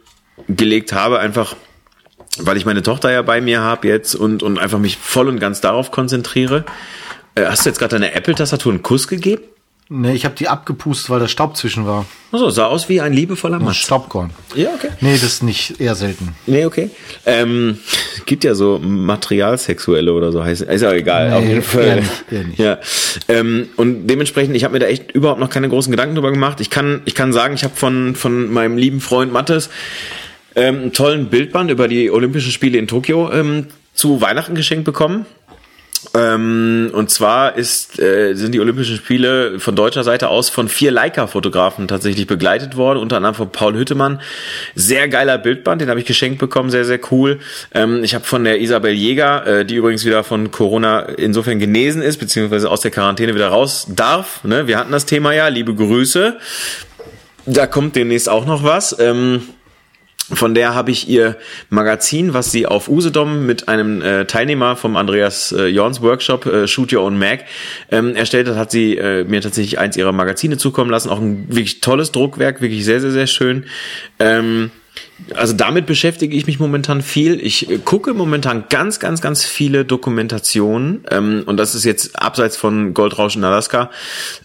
gelegt habe, einfach weil ich meine Tochter ja bei mir habe jetzt und, und einfach mich voll und ganz darauf konzentriere. Äh, hast du jetzt gerade deiner Apple-Tastatur einen Kuss gegeben? Nee, ich habe die abgepustet, weil da Staub zwischen war. Achso, sah aus wie ein liebevoller Mann. Staubkorn. Ja, okay. Nee, das ist nicht eher selten. Nee, okay. Ähm, gibt ja so Materialsexuelle oder so heißt ist ja egal. Nee, auf jeden Fall. eher nicht, eher nicht. Ja. Ähm, und dementsprechend, ich habe mir da echt überhaupt noch keine großen Gedanken drüber gemacht. Ich kann, ich kann sagen, ich habe von von meinem lieben Freund Mattes ähm, einen tollen Bildband über die Olympischen Spiele in Tokio ähm, zu Weihnachten geschenkt bekommen. Ähm, und zwar ist, äh, sind die Olympischen Spiele von deutscher Seite aus von vier Leica-Fotografen tatsächlich begleitet worden, unter anderem von Paul Hüttemann. Sehr geiler Bildband, den habe ich geschenkt bekommen, sehr, sehr cool. Ähm, ich habe von der Isabel Jäger, äh, die übrigens wieder von Corona insofern genesen ist, beziehungsweise aus der Quarantäne wieder raus darf. Ne? Wir hatten das Thema ja, liebe Grüße. Da kommt demnächst auch noch was. Ähm, von der habe ich ihr Magazin, was sie auf Usedom mit einem äh, Teilnehmer vom Andreas äh, Jorns Workshop äh, Shoot Your Own Mag ähm, erstellt hat, hat sie äh, mir tatsächlich eins ihrer Magazine zukommen lassen. Auch ein wirklich tolles Druckwerk, wirklich sehr, sehr, sehr schön. Ähm, also damit beschäftige ich mich momentan viel. Ich äh, gucke momentan ganz, ganz, ganz viele Dokumentationen ähm, und das ist jetzt abseits von Goldrausch in Alaska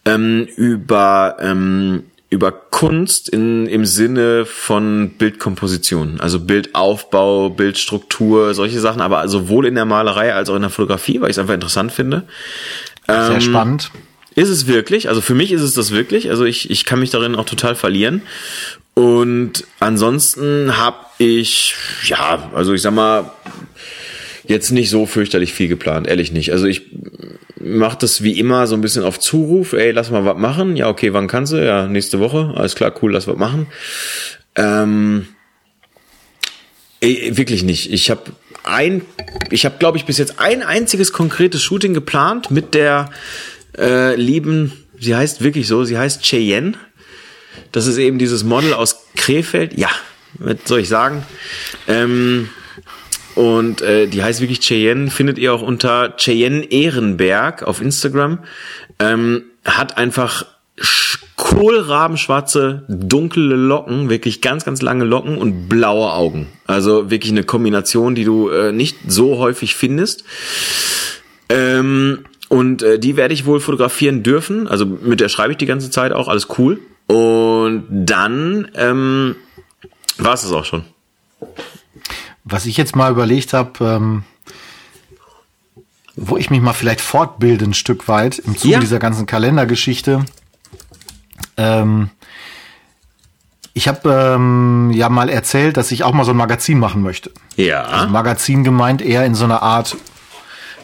ähm, über ähm, über Kunst in, im Sinne von Bildkomposition, also Bildaufbau, Bildstruktur, solche Sachen, aber sowohl in der Malerei als auch in der Fotografie, weil ich es einfach interessant finde. Sehr Ähm, spannend. Ist es wirklich? Also für mich ist es das wirklich. Also ich, ich kann mich darin auch total verlieren. Und ansonsten habe ich, ja, also ich sag mal, jetzt nicht so fürchterlich viel geplant, ehrlich nicht. Also ich mache das wie immer so ein bisschen auf Zuruf. Ey, lass mal was machen. Ja, okay, wann kannst du? Ja, nächste Woche. Alles klar, cool, lass was machen. Ähm, ey, wirklich nicht. Ich habe ein, ich habe glaube ich bis jetzt ein einziges konkretes Shooting geplant mit der äh, lieben, sie heißt wirklich so, sie heißt Cheyenne. Das ist eben dieses Model aus Krefeld. Ja, was soll ich sagen? Ähm, und äh, die heißt wirklich Cheyenne, findet ihr auch unter Cheyenne Ehrenberg auf Instagram. Ähm, hat einfach kohlrabenschwarze, dunkle Locken, wirklich ganz, ganz lange Locken und blaue Augen. Also wirklich eine Kombination, die du äh, nicht so häufig findest. Ähm, und äh, die werde ich wohl fotografieren dürfen. Also mit der schreibe ich die ganze Zeit auch, alles cool. Und dann ähm, war es auch schon. Was ich jetzt mal überlegt habe, ähm, wo ich mich mal vielleicht fortbilde ein Stück weit im Zuge Ja. dieser ganzen Kalendergeschichte. Ähm, ich habe ähm, ja mal erzählt, dass ich auch mal so ein Magazin machen möchte. Ja. Also Magazin gemeint eher in so einer Art,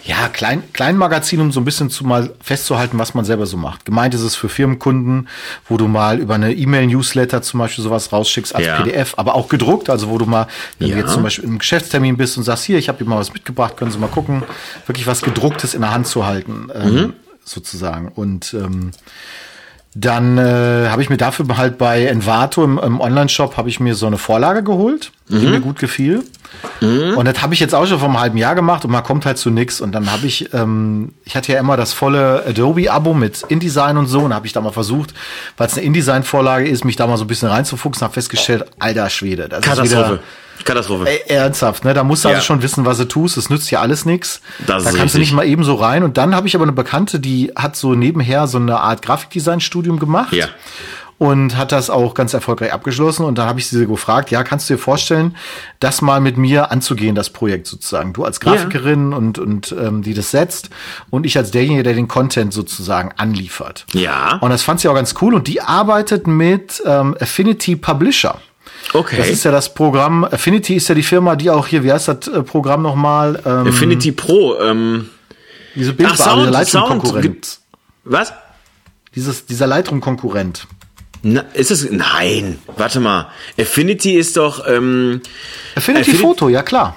ja, klein, Kleinmagazin, um so ein bisschen zu mal festzuhalten, was man selber so macht. Gemeint ist es für Firmenkunden, wo du mal über eine E-Mail-Newsletter zum Beispiel sowas rausschickst als Ja. PDF, aber auch gedruckt, also wo du mal, wenn Ja. du jetzt zum Beispiel im Geschäftstermin bist und sagst, hier, ich habe dir mal was mitgebracht, können Sie mal gucken, wirklich was gedrucktes in der Hand zu halten, ähm, sozusagen. Und ähm, dann äh, habe ich mir dafür halt bei Envato im, im Online-Shop habe ich mir so eine Vorlage geholt, die mir gut gefiel. Und das habe ich jetzt auch schon vor einem halben Jahr gemacht und man kommt halt zu nix. Und dann habe ich, ähm, ich hatte ja immer das volle Adobe-Abo mit InDesign und so und habe ich da mal versucht, weil es eine InDesign-Vorlage ist, mich da mal so ein bisschen reinzufuchsen, habe festgestellt, alter Schwede, das ist Katastrophe. wieder Katastrophe. Ey, ernsthaft, ne? Da musst du Ja. also schon wissen, was du tust. Es nützt ja alles nichts. Da kannst du richtig. nicht mal eben so rein. Und dann habe ich aber eine Bekannte, die hat so nebenher so eine Art Grafikdesign-Studium gemacht. Ja. Und hat das auch ganz erfolgreich abgeschlossen. Und dann habe ich sie gefragt, ja, kannst du dir vorstellen, das mal mit mir anzugehen, das Projekt sozusagen. Du als Grafikerin und, und ähm, die das setzt und ich als derjenige, der den Content sozusagen anliefert. Ja. Und das fand sie auch ganz cool. Und die arbeitet mit ähm, Affinity Publisher. Okay. Das ist ja das Programm, Affinity ist ja die Firma, die auch hier, wie heißt das äh, Programm nochmal? Ähm, Affinity Pro. Ähm, diese dieser Lightroom-Konkurrent. Was? Dieses, dieser Lightroom-Konkurrent. Na, ist es? Nein. Warte mal. Affinity ist doch. Ähm, Affinity Affini- Photo, ja klar.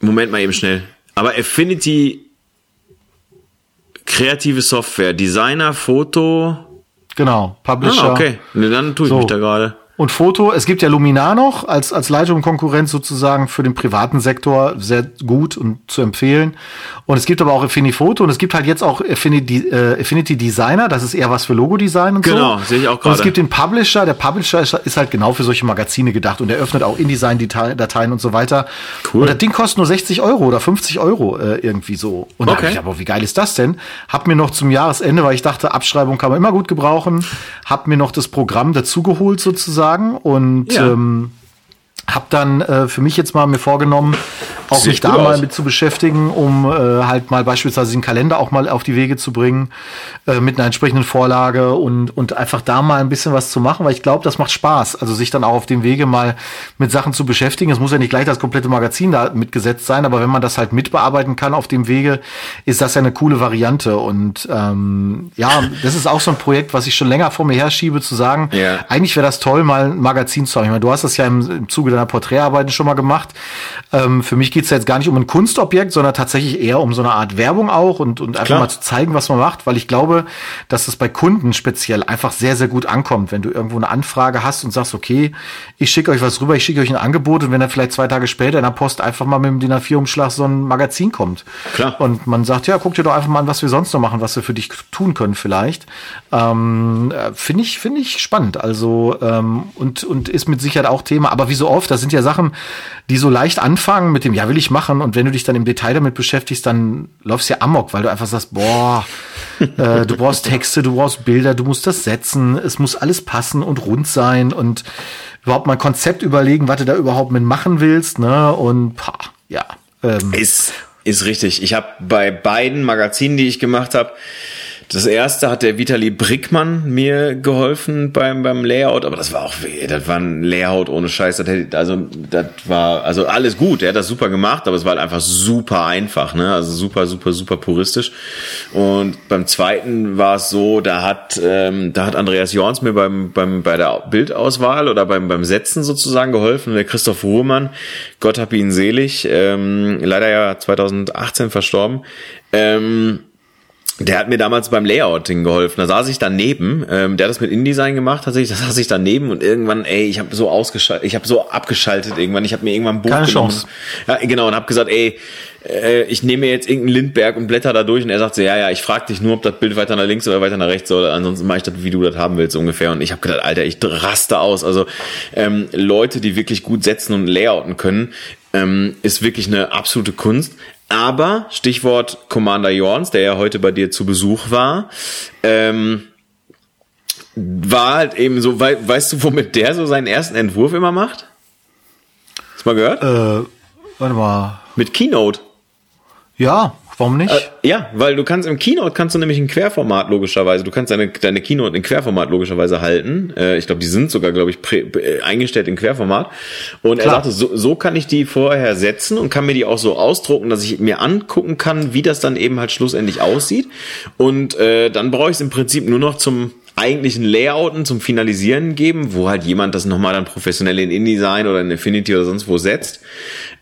Moment mal eben schnell. Aber Affinity kreative Software, Designer, Foto. Genau, Publisher. Ah, okay. Ne, dann tue ich So. mich da gerade. Und Foto, es gibt ja Luminar noch als, als Lightroom-Konkurrent sozusagen für den privaten Sektor sehr gut und zu empfehlen. Und es gibt aber auch Affinity Photo und es gibt halt jetzt auch Affinity, äh, Affinity Designer, das ist eher was für Logodesign und Genau, so. sehe ich auch Und es gerade. gibt den Publisher, der Publisher ist, ist halt genau für solche Magazine gedacht und er öffnet auch InDesign-Dateien und so weiter. Cool. Und das Ding kostet nur 60 Euro oder 50 Euro äh, irgendwie so. Und da Okay. ich gedacht, boah, wie geil ist das denn? Hab mir noch zum Jahresende, weil ich dachte, Abschreibung kann man immer gut gebrauchen, hab mir noch das Programm dazugeholt sozusagen und Ja. ähm, hab dann äh, für mich jetzt mal mir vorgenommen, auch mich da mal aus. mit zu beschäftigen, um äh, halt mal beispielsweise den Kalender auch mal auf die Wege zu bringen, äh, mit einer entsprechenden Vorlage und, und einfach da mal ein bisschen was zu machen, weil ich glaube, das macht Spaß. Also sich dann auch auf dem Wege mal mit Sachen zu beschäftigen. Es muss ja nicht gleich das komplette Magazin da mitgesetzt sein, aber wenn man das halt mitbearbeiten kann auf dem Wege, ist das ja eine coole Variante. Und ähm, ja, das ist auch so ein Projekt, was ich schon länger vor mir herschiebe, zu sagen, Ja. eigentlich wäre das toll, mal ein Magazin zu haben. Ich meine, du hast das ja im, im Zuge deiner Porträtarbeiten schon mal gemacht. Ähm, für mich geht's ja jetzt gar nicht um ein Kunstobjekt, sondern tatsächlich eher um so eine Art Werbung auch und, und einfach Klar. mal zu zeigen, was man macht, weil ich glaube, dass es bei Kunden speziell einfach sehr, sehr gut ankommt, wenn du irgendwo eine Anfrage hast und sagst, okay, ich schicke euch was rüber, ich schicke euch ein Angebot und wenn dann vielleicht zwei Tage später in der Post einfach mal mit dem DIN A4-Umschlag so ein Magazin kommt. Klar. Und man sagt, ja, guck dir doch einfach mal an, was wir sonst noch machen, was wir für dich tun können vielleicht. Ähm, äh, finde ich, finde ich spannend. Also, ähm, und, und ist mit Sicherheit auch Thema. Aber wie so oft, das sind ja Sachen, die so leicht anfangen mit dem, ja, will ich machen. Und wenn du dich dann im Detail damit beschäftigst, dann läufst du ja amok, weil du einfach sagst, boah, äh, du brauchst Texte, du brauchst Bilder, du musst das setzen, es muss alles passen und rund sein und überhaupt mal ein Konzept überlegen, was du da überhaupt mit machen willst, ne? Und pah, ja. Ähm, Ist, ist richtig. Ich habe bei beiden Magazinen, die ich gemacht habe, Das erste hat der Vitali Brickmann mir geholfen beim, beim Layout, aber das war auch, das war ein Layout ohne Scheiß. Das hätte, also, das war, also alles gut, er hat das super gemacht, aber es war halt einfach super einfach, ne? Also super, super, super puristisch. Und beim zweiten war es so, da hat, ähm, da hat Andreas Jorns mir beim, beim, bei der Bildauswahl oder beim, beim Setzen sozusagen geholfen. Der Christoph Ruhrmann, Gott hab ihn selig, ähm, leider ja 2018 verstorben. Ähm, der hat mir damals beim Layouting geholfen. Da saß ich daneben. Ähm, der hat das mit InDesign gemacht, tatsächlich. Da saß ich daneben und irgendwann, ey, ich habe so ausgeschaltet, ich habe so abgeschaltet irgendwann. Ich habe mir irgendwann ein Buch Keine genommen. Chance. Ja, genau, und habe gesagt, ey, äh, ich nehme mir jetzt irgendeinen Lindberg und blätter da durch. Und er sagt so, ja, ja, ich frage dich nur, ob das Bild weiter nach links oder weiter nach rechts soll. Ansonsten mache ich das, wie du das haben willst, ungefähr. Und ich habe gedacht, Alter, ich raste aus. Also ähm, Leute, die wirklich gut setzen und layouten können, ähm, ist wirklich eine absolute Kunst. Aber Stichwort Commander Jorns, der ja heute bei dir zu Besuch war, ähm, war halt eben so, wei weißt du, womit der so seinen ersten Entwurf immer macht? Hast du mal gehört? Äh, warte mal. Mit Keynote. Ja, warum nicht? Äh, ja, weil du kannst im Keynote kannst du nämlich ein Querformat logischerweise, du kannst deine, deine Keynote in Querformat logischerweise halten. Äh, ich glaube, die sind sogar, glaube ich, prä, äh, eingestellt in Querformat. Und er Klar. sagte, so, so kann ich die vorher setzen und kann mir die auch so ausdrucken, dass ich mir angucken kann, wie das dann eben halt schlussendlich aussieht. Und äh, dann brauche ich es im Prinzip nur noch zum eigentlichen Layouten zum Finalisieren geben, wo halt jemand das nochmal dann professionell in InDesign oder in Affinity oder sonst wo setzt.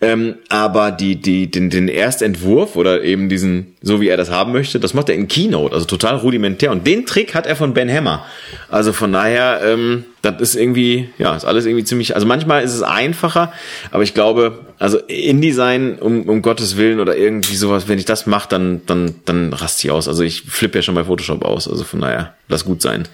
Ähm, aber die, die, den, den Erstentwurf oder eben diesen, so wie er das haben möchte, das macht er in Keynote, also total rudimentär. Und den Trick hat er von Ben Hammer. Also von daher, ähm, das ist irgendwie, ja, ist alles irgendwie ziemlich, also manchmal ist es einfacher, aber ich glaube, also InDesign, um, um Gottes Willen oder irgendwie sowas, wenn ich das mache, dann, dann, dann raste ich aus. Also ich flippe ja schon bei Photoshop aus, also von daher, lass gut sein.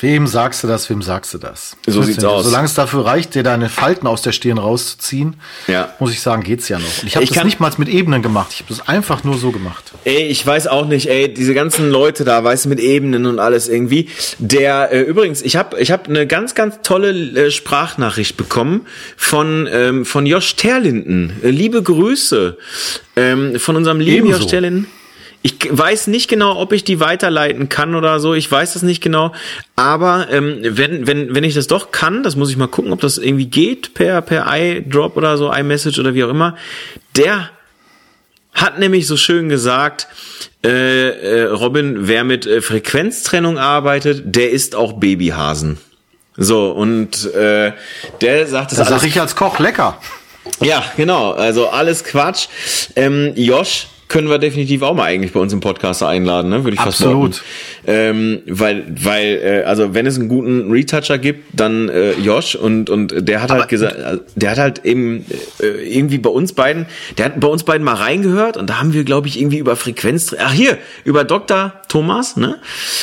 Wem sagst du das, wem sagst du das? So sieht's aus. Solange es dafür reicht, dir deine Falten aus der Stirn rauszuziehen, Ja. muss ich sagen, geht's ja noch. Und ich habe das nicht mal mit Ebenen gemacht. Ich habe das einfach nur so gemacht. Ey, ich weiß auch nicht, ey, diese ganzen Leute da, weißt du, mit Ebenen und alles irgendwie. Der, äh, übrigens, ich habe ich hab eine ganz, ganz tolle äh, Sprachnachricht bekommen von, ähm, von Josh Terlinden. Äh, liebe Grüße ähm, von unserem lieben Ebenso. Josh Terlinden. Ich weiß nicht genau, ob ich die weiterleiten kann oder so. Ich weiß das nicht genau. Aber ähm, wenn, wenn, wenn ich das doch kann, das muss ich mal gucken, ob das irgendwie geht per, per iDrop oder so, iMessage oder wie auch immer. Der hat nämlich so schön gesagt, äh, äh, Robin, wer mit äh, Frequenztrennung arbeitet, der ist auch Babyhasen. So, und äh, der sagt das Das alles sage ich als Koch lecker. ja, genau. Also alles Quatsch. Ähm, Josh können wir definitiv auch mal eigentlich bei uns im Podcast einladen, ne? Würde ich fast Absolut. Ähm, weil, weil, äh, also wenn es einen guten Retoucher gibt, dann äh, Josh und und der hat halt gesagt, äh, der hat halt eben äh, irgendwie bei uns beiden, der hat bei uns beiden mal reingehört und da haben wir, glaube ich, irgendwie über Frequenz, ach hier über Dr. Thomas, ne,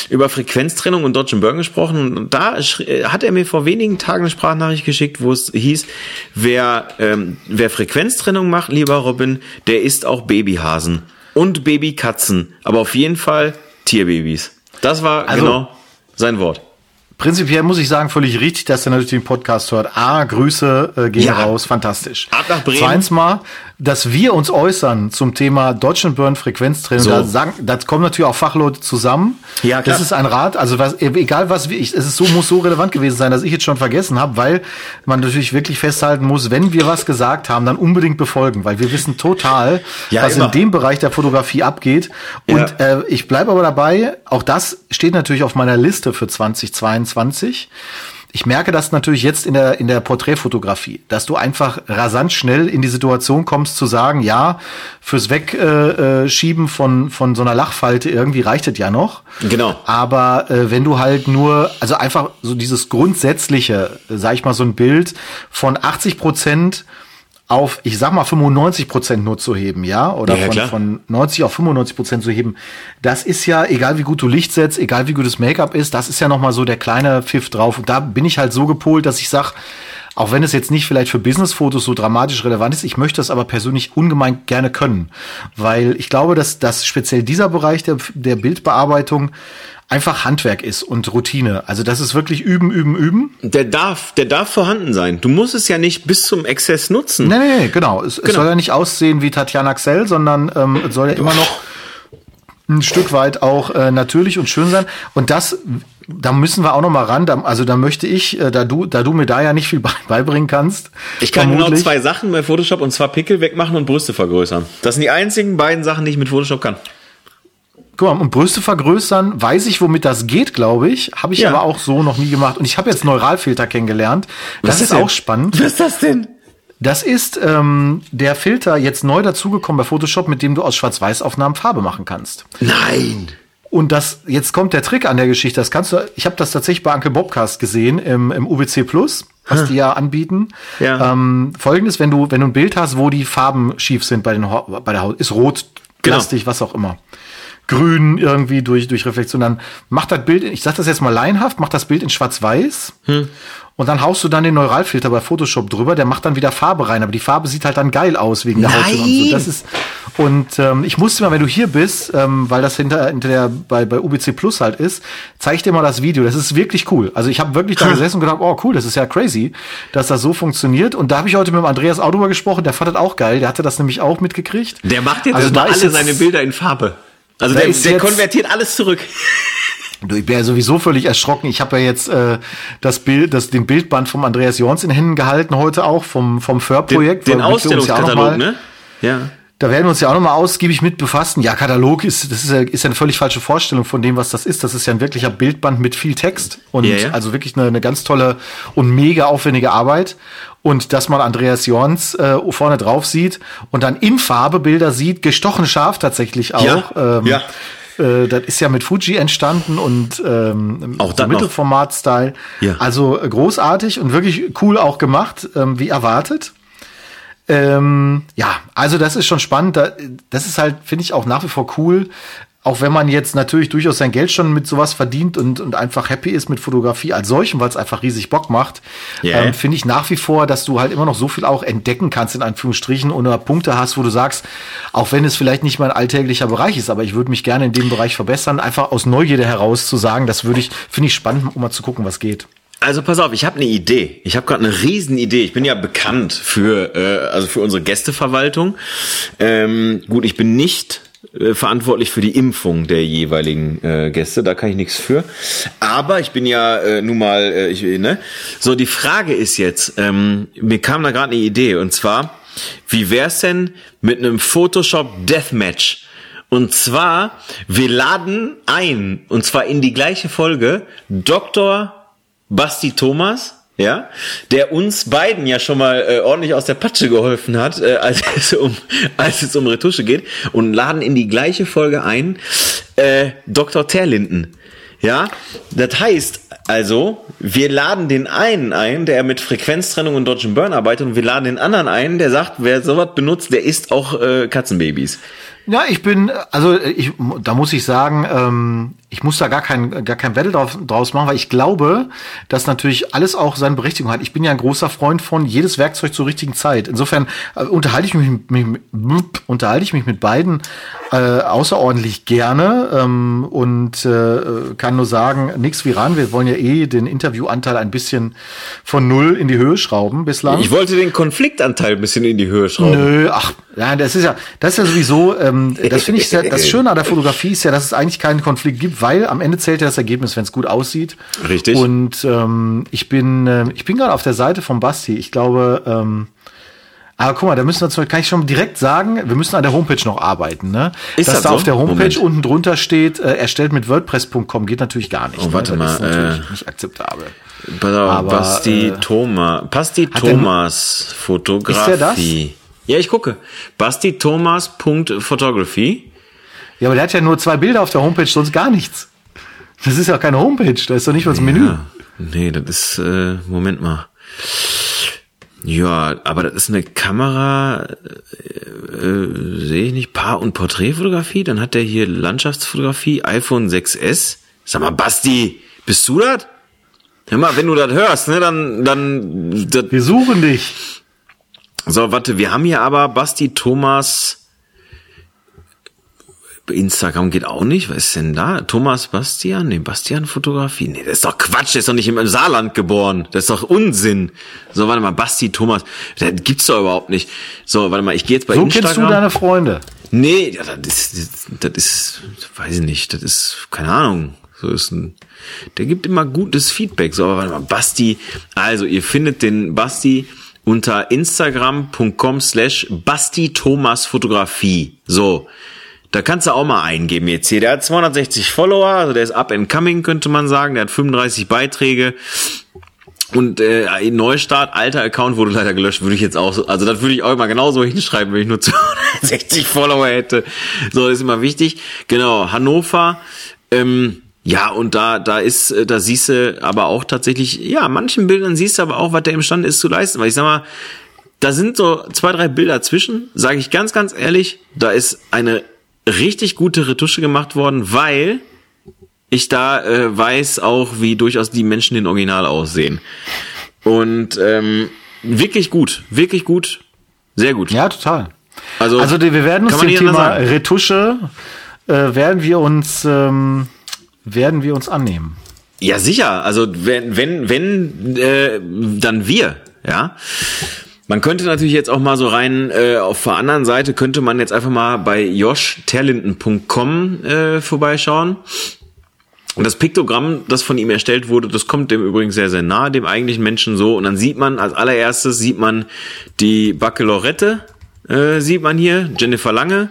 über Frequenztrennung und Dodge Burn gesprochen und da äh, hat er mir vor wenigen Tagen eine Sprachnachricht geschickt, wo es hieß, wer ähm, wer Frequenztrennung macht, lieber Robin, der ist auch Babyhasen und Babykatzen, aber auf jeden Fall Tierbabys. Das war Also- genau sein Wort. Prinzipiell muss ich sagen, völlig richtig, dass er natürlich den Podcast hört. A, Grüße äh, gehen Ja. raus, fantastisch. Ab nach Bremen. Zweitens mal, dass wir uns äußern zum Thema Deutschen Burn Frequenztraining. So. Da, sagen, da kommen natürlich auch Fachleute zusammen. Ja, klar. Das ist ein Rat, also was, egal was wir, ich, es ist so, muss so relevant gewesen sein, dass ich jetzt schon vergessen habe, weil man natürlich wirklich festhalten muss, wenn wir was gesagt haben, dann unbedingt befolgen, weil wir wissen total, Ja, was immer. in dem Bereich der Fotografie abgeht. Und Ja. äh, ich bleibe aber dabei, auch das steht natürlich auf meiner Liste für 2022. Ich merke das natürlich jetzt in der, in der Porträtfotografie, dass du einfach rasant schnell in die Situation kommst zu sagen, ja, fürs Wegschieben äh, Schieben von, von so einer Lachfalte irgendwie reicht es ja noch. Genau. Aber äh, wenn du halt nur, also einfach so dieses grundsätzliche, äh, sag ich mal, so ein Bild von 80 Prozent auf, ich sag mal, 95 Prozent nur zu heben, ja? Oder Ja, ja, von, klar. von 90 auf 95 Prozent zu heben. Das ist ja, egal wie gut du Licht setzt, egal wie gut das Make-up ist, das ist ja nochmal so der kleine Pfiff drauf. Und da bin ich halt so gepolt, dass ich sag, auch wenn es jetzt nicht vielleicht für Business-Fotos so dramatisch relevant ist, ich möchte das aber persönlich ungemein gerne können. Weil ich glaube, dass, dass speziell dieser Bereich der, der Bildbearbeitung einfach Handwerk ist und Routine. Also das ist wirklich üben, üben, üben. Der darf, der darf vorhanden sein. Du musst es ja nicht bis zum Exzess nutzen. Nee, nee, nee genau. Es, es Genau. soll ja nicht aussehen wie Tatjana Xell, sondern ähm, es soll ja immer noch ein Stück weit auch äh, natürlich und schön sein. Und das, da müssen wir auch noch mal ran. Da, also da möchte ich, äh, da du, da du mir da ja nicht viel beibringen kannst. Ich kann genau zwei Sachen bei Photoshop und zwar Pickel wegmachen und Brüste vergrößern. Das sind die einzigen beiden Sachen, die ich mit Photoshop kann. Guck mal, und Brüste vergrößern, weiß ich, womit das geht, glaube ich. Habe ich ja. aber auch so noch nie gemacht. Und ich habe jetzt Neuralfilter kennengelernt. Das ist, ist auch spannend. Was ist das denn? Das ist ähm, der Filter jetzt neu dazugekommen bei Photoshop, mit dem du aus Schwarz-Weiß-Aufnahmen Farbe machen kannst. Nein! Und das, jetzt kommt der Trick an der Geschichte. Das kannst du, ich habe das tatsächlich bei Uncle Bobcast gesehen im, im UBC Plus, was hm. die ja anbieten. Ja. Ähm, Folgendes, wenn du, wenn du ein Bild hast, wo die Farben schief sind bei, den, bei der Haut, ist rot, genau. plastik, was auch immer grün irgendwie durch, durch Reflexion. Dann macht das Bild, ich sag das jetzt mal laienhaft, macht das Bild in schwarz-weiß. Hm. Und dann haust du dann den Neuralfilter bei Photoshop drüber, der macht dann wieder Farbe rein, aber die Farbe sieht halt dann geil aus wegen der Nein. Haut und so. Das ist und ähm, ich musste mal, wenn du hier bist, ähm, weil das hinter, hinter der bei bei UBC Plus halt ist, zeig dir mal das Video. Das ist wirklich cool. Also ich habe wirklich da gesessen und gedacht, oh cool, das ist ja crazy, dass das so funktioniert. Und da habe ich heute mit dem Andreas auch drüber gesprochen. Der fand das auch geil. Der hatte das nämlich auch mitgekriegt. Der macht jetzt also da alle seine Bilder in Farbe. Also der, der konvertiert alles zurück. Du, ich bin ja sowieso völlig erschrocken. Ich habe ja jetzt äh, das Bild, das, den Bildband vom Andreas Jorns in Händen gehalten heute auch vom vom Förprojekt. Den, den Ausstellungskatalog, ja ne? Ja. Da werden wir uns ja auch nochmal ausgiebig mit befassen. Ja, Katalog ist, das ist ja, ist ja eine völlig falsche Vorstellung von dem, was das ist. Das ist ja ein wirklicher Bildband mit viel Text und ja, ja. also wirklich eine, eine ganz tolle und mega aufwendige Arbeit. Und dass man Andreas Jorns äh, vorne drauf sieht und dann in Farbe Bilder sieht, gestochen scharf tatsächlich auch. Ja, ähm, ja. Äh, das ist ja mit Fuji entstanden und ähm, auch so Mittelformat-Style. Ja. Also äh, großartig und wirklich cool auch gemacht, ähm, wie erwartet. Ähm, ja, also das ist schon spannend. Das ist halt, finde ich, auch nach wie vor cool. Auch wenn man jetzt natürlich durchaus sein Geld schon mit sowas verdient und, und einfach happy ist mit Fotografie als solchen, weil es einfach riesig Bock macht, yeah. ähm, finde ich nach wie vor, dass du halt immer noch so viel auch entdecken kannst, in Anführungsstrichen, oder Punkte hast, wo du sagst, auch wenn es vielleicht nicht mein alltäglicher Bereich ist, aber ich würde mich gerne in dem Bereich verbessern, einfach aus Neugierde heraus zu sagen, das würde ich, finde ich spannend, um mal zu gucken, was geht. Also pass auf, ich habe eine Idee. Ich habe gerade eine riesen Idee. Ich bin ja bekannt für äh, also für unsere Gästeverwaltung. Ähm, gut, ich bin nicht äh, verantwortlich für die Impfung der jeweiligen äh, Gäste. Da kann ich nichts für. Aber ich bin ja äh, nun mal äh, ich, ne. So die Frage ist jetzt, ähm, mir kam da gerade eine Idee und zwar, wie wär's denn mit einem Photoshop Deathmatch? Und zwar, wir laden ein, und zwar in die gleiche Folge, Dr. Basti Thomas, ja, der uns beiden ja schon mal äh, ordentlich aus der Patsche geholfen hat, äh, als es um als es um Retusche geht und laden in die gleiche Folge ein äh, Dr. Terlinden. Ja, das heißt also, wir laden den einen ein, der mit Frequenztrennung und Dodge Burn arbeitet und wir laden den anderen ein, der sagt, wer sowas benutzt, der isst auch äh, Katzenbabys. Ja, ich bin, also ich, da muss ich sagen, ähm, ich muss da gar kein, gar kein Battle drauf, draus machen, weil ich glaube, dass natürlich alles auch seine Berechtigung hat. Ich bin ja ein großer Freund von jedes Werkzeug zur richtigen Zeit. Insofern äh, unterhalte ich mich, mich, unterhalte ich mich mit beiden äh, außerordentlich gerne ähm, und äh, kann nur sagen, nichts wie ran. Wir wollen ja eh den Interviewanteil ein bisschen von null in die Höhe schrauben bislang. Ich wollte den Konfliktanteil ein bisschen in die Höhe schrauben. Nö, ach, ja, das ist ja, das ist ja sowieso, ähm, das finde ich, sehr, das Schöne an der Fotografie ist ja, dass es eigentlich keinen Konflikt gibt, weil am Ende zählt ja das Ergebnis, wenn es gut aussieht. Richtig. Und ähm, ich bin, äh, ich bin gerade auf der Seite von Basti. Ich glaube, ähm, aber guck mal, da müssen wir zum, kann ich schon direkt sagen, wir müssen an der Homepage noch arbeiten, ne? Ist Dass das da so? auf der Homepage Moment. unten drunter steht, äh, erstellt mit WordPress.com geht natürlich gar nicht. Oh, ne? warte ne? mal, ist natürlich äh, nicht akzeptabel. Pass auf, Basti äh, Thomas, Basti Thomas Fotografie. Ist der das? Ja, ich gucke. Basti Thomas.photography. Ja, aber der hat ja nur zwei Bilder auf der Homepage, sonst gar nichts. Das ist ja keine Homepage, da ist doch nicht mal das ja, Menü. Nee, das ist, äh, Moment mal. Ja, aber das ist eine Kamera, äh, äh, sehe ich nicht, Paar- und Porträtfotografie. Dann hat der hier Landschaftsfotografie, iPhone 6S. Sag mal, Basti, bist du das? Hör mal, wenn du das hörst, ne, dann, dann. Das Wir suchen dich. So, warte, wir haben hier aber Basti Thomas Instagram geht auch nicht. Was ist denn da? Thomas Bastian? Nee, Bastian Fotografie. Nee, das ist doch Quatsch. Der ist doch nicht im Saarland geboren. Das ist doch Unsinn. So, warte mal, Basti Thomas. Das gibt's doch überhaupt nicht. So, warte mal, ich gehe jetzt bei so Instagram. So kennst du deine Freunde. Nee, ja, das ist, das ist, weiß ich nicht, das ist, keine Ahnung. So ist ein, der gibt immer gutes Feedback. So, aber warte mal, Basti, also ihr findet den Basti unter instagram.com slash Basti Thomas Fotografie. So. Da kannst du auch mal eingeben jetzt hier. Der hat 260 Follower, also der ist up and coming, könnte man sagen. Der hat 35 Beiträge. Und äh, Neustart, alter Account wurde leider gelöscht, würde ich jetzt auch so, also das würde ich auch immer genauso hinschreiben, wenn ich nur 260 Follower hätte. So, das ist immer wichtig. Genau, Hannover, ähm, ja, und da, da ist, äh, da siehst du aber auch tatsächlich, ja, manchen Bildern siehst du aber auch, was der imstande ist zu leisten. Weil ich sag mal, da sind so zwei, drei Bilder zwischen, sage ich ganz, ganz ehrlich, da ist eine richtig gute Retusche gemacht worden, weil ich da äh, weiß auch, wie durchaus die Menschen in Original aussehen. Und ähm, wirklich gut, wirklich gut, sehr gut. Ja, total. Also, also wir werden uns dem Thema Retusche äh, werden wir uns ähm, werden wir uns annehmen. Ja, sicher. Also wenn wenn wenn äh, dann wir, ja. Man könnte natürlich jetzt auch mal so rein äh, auf der anderen Seite könnte man jetzt einfach mal bei joshterlinden.com äh, vorbeischauen. Und das Piktogramm, das von ihm erstellt wurde, das kommt dem übrigens sehr, sehr nahe, dem eigentlichen Menschen so. Und dann sieht man, als allererstes sieht man die Baccalorette, äh, sieht man hier, Jennifer Lange.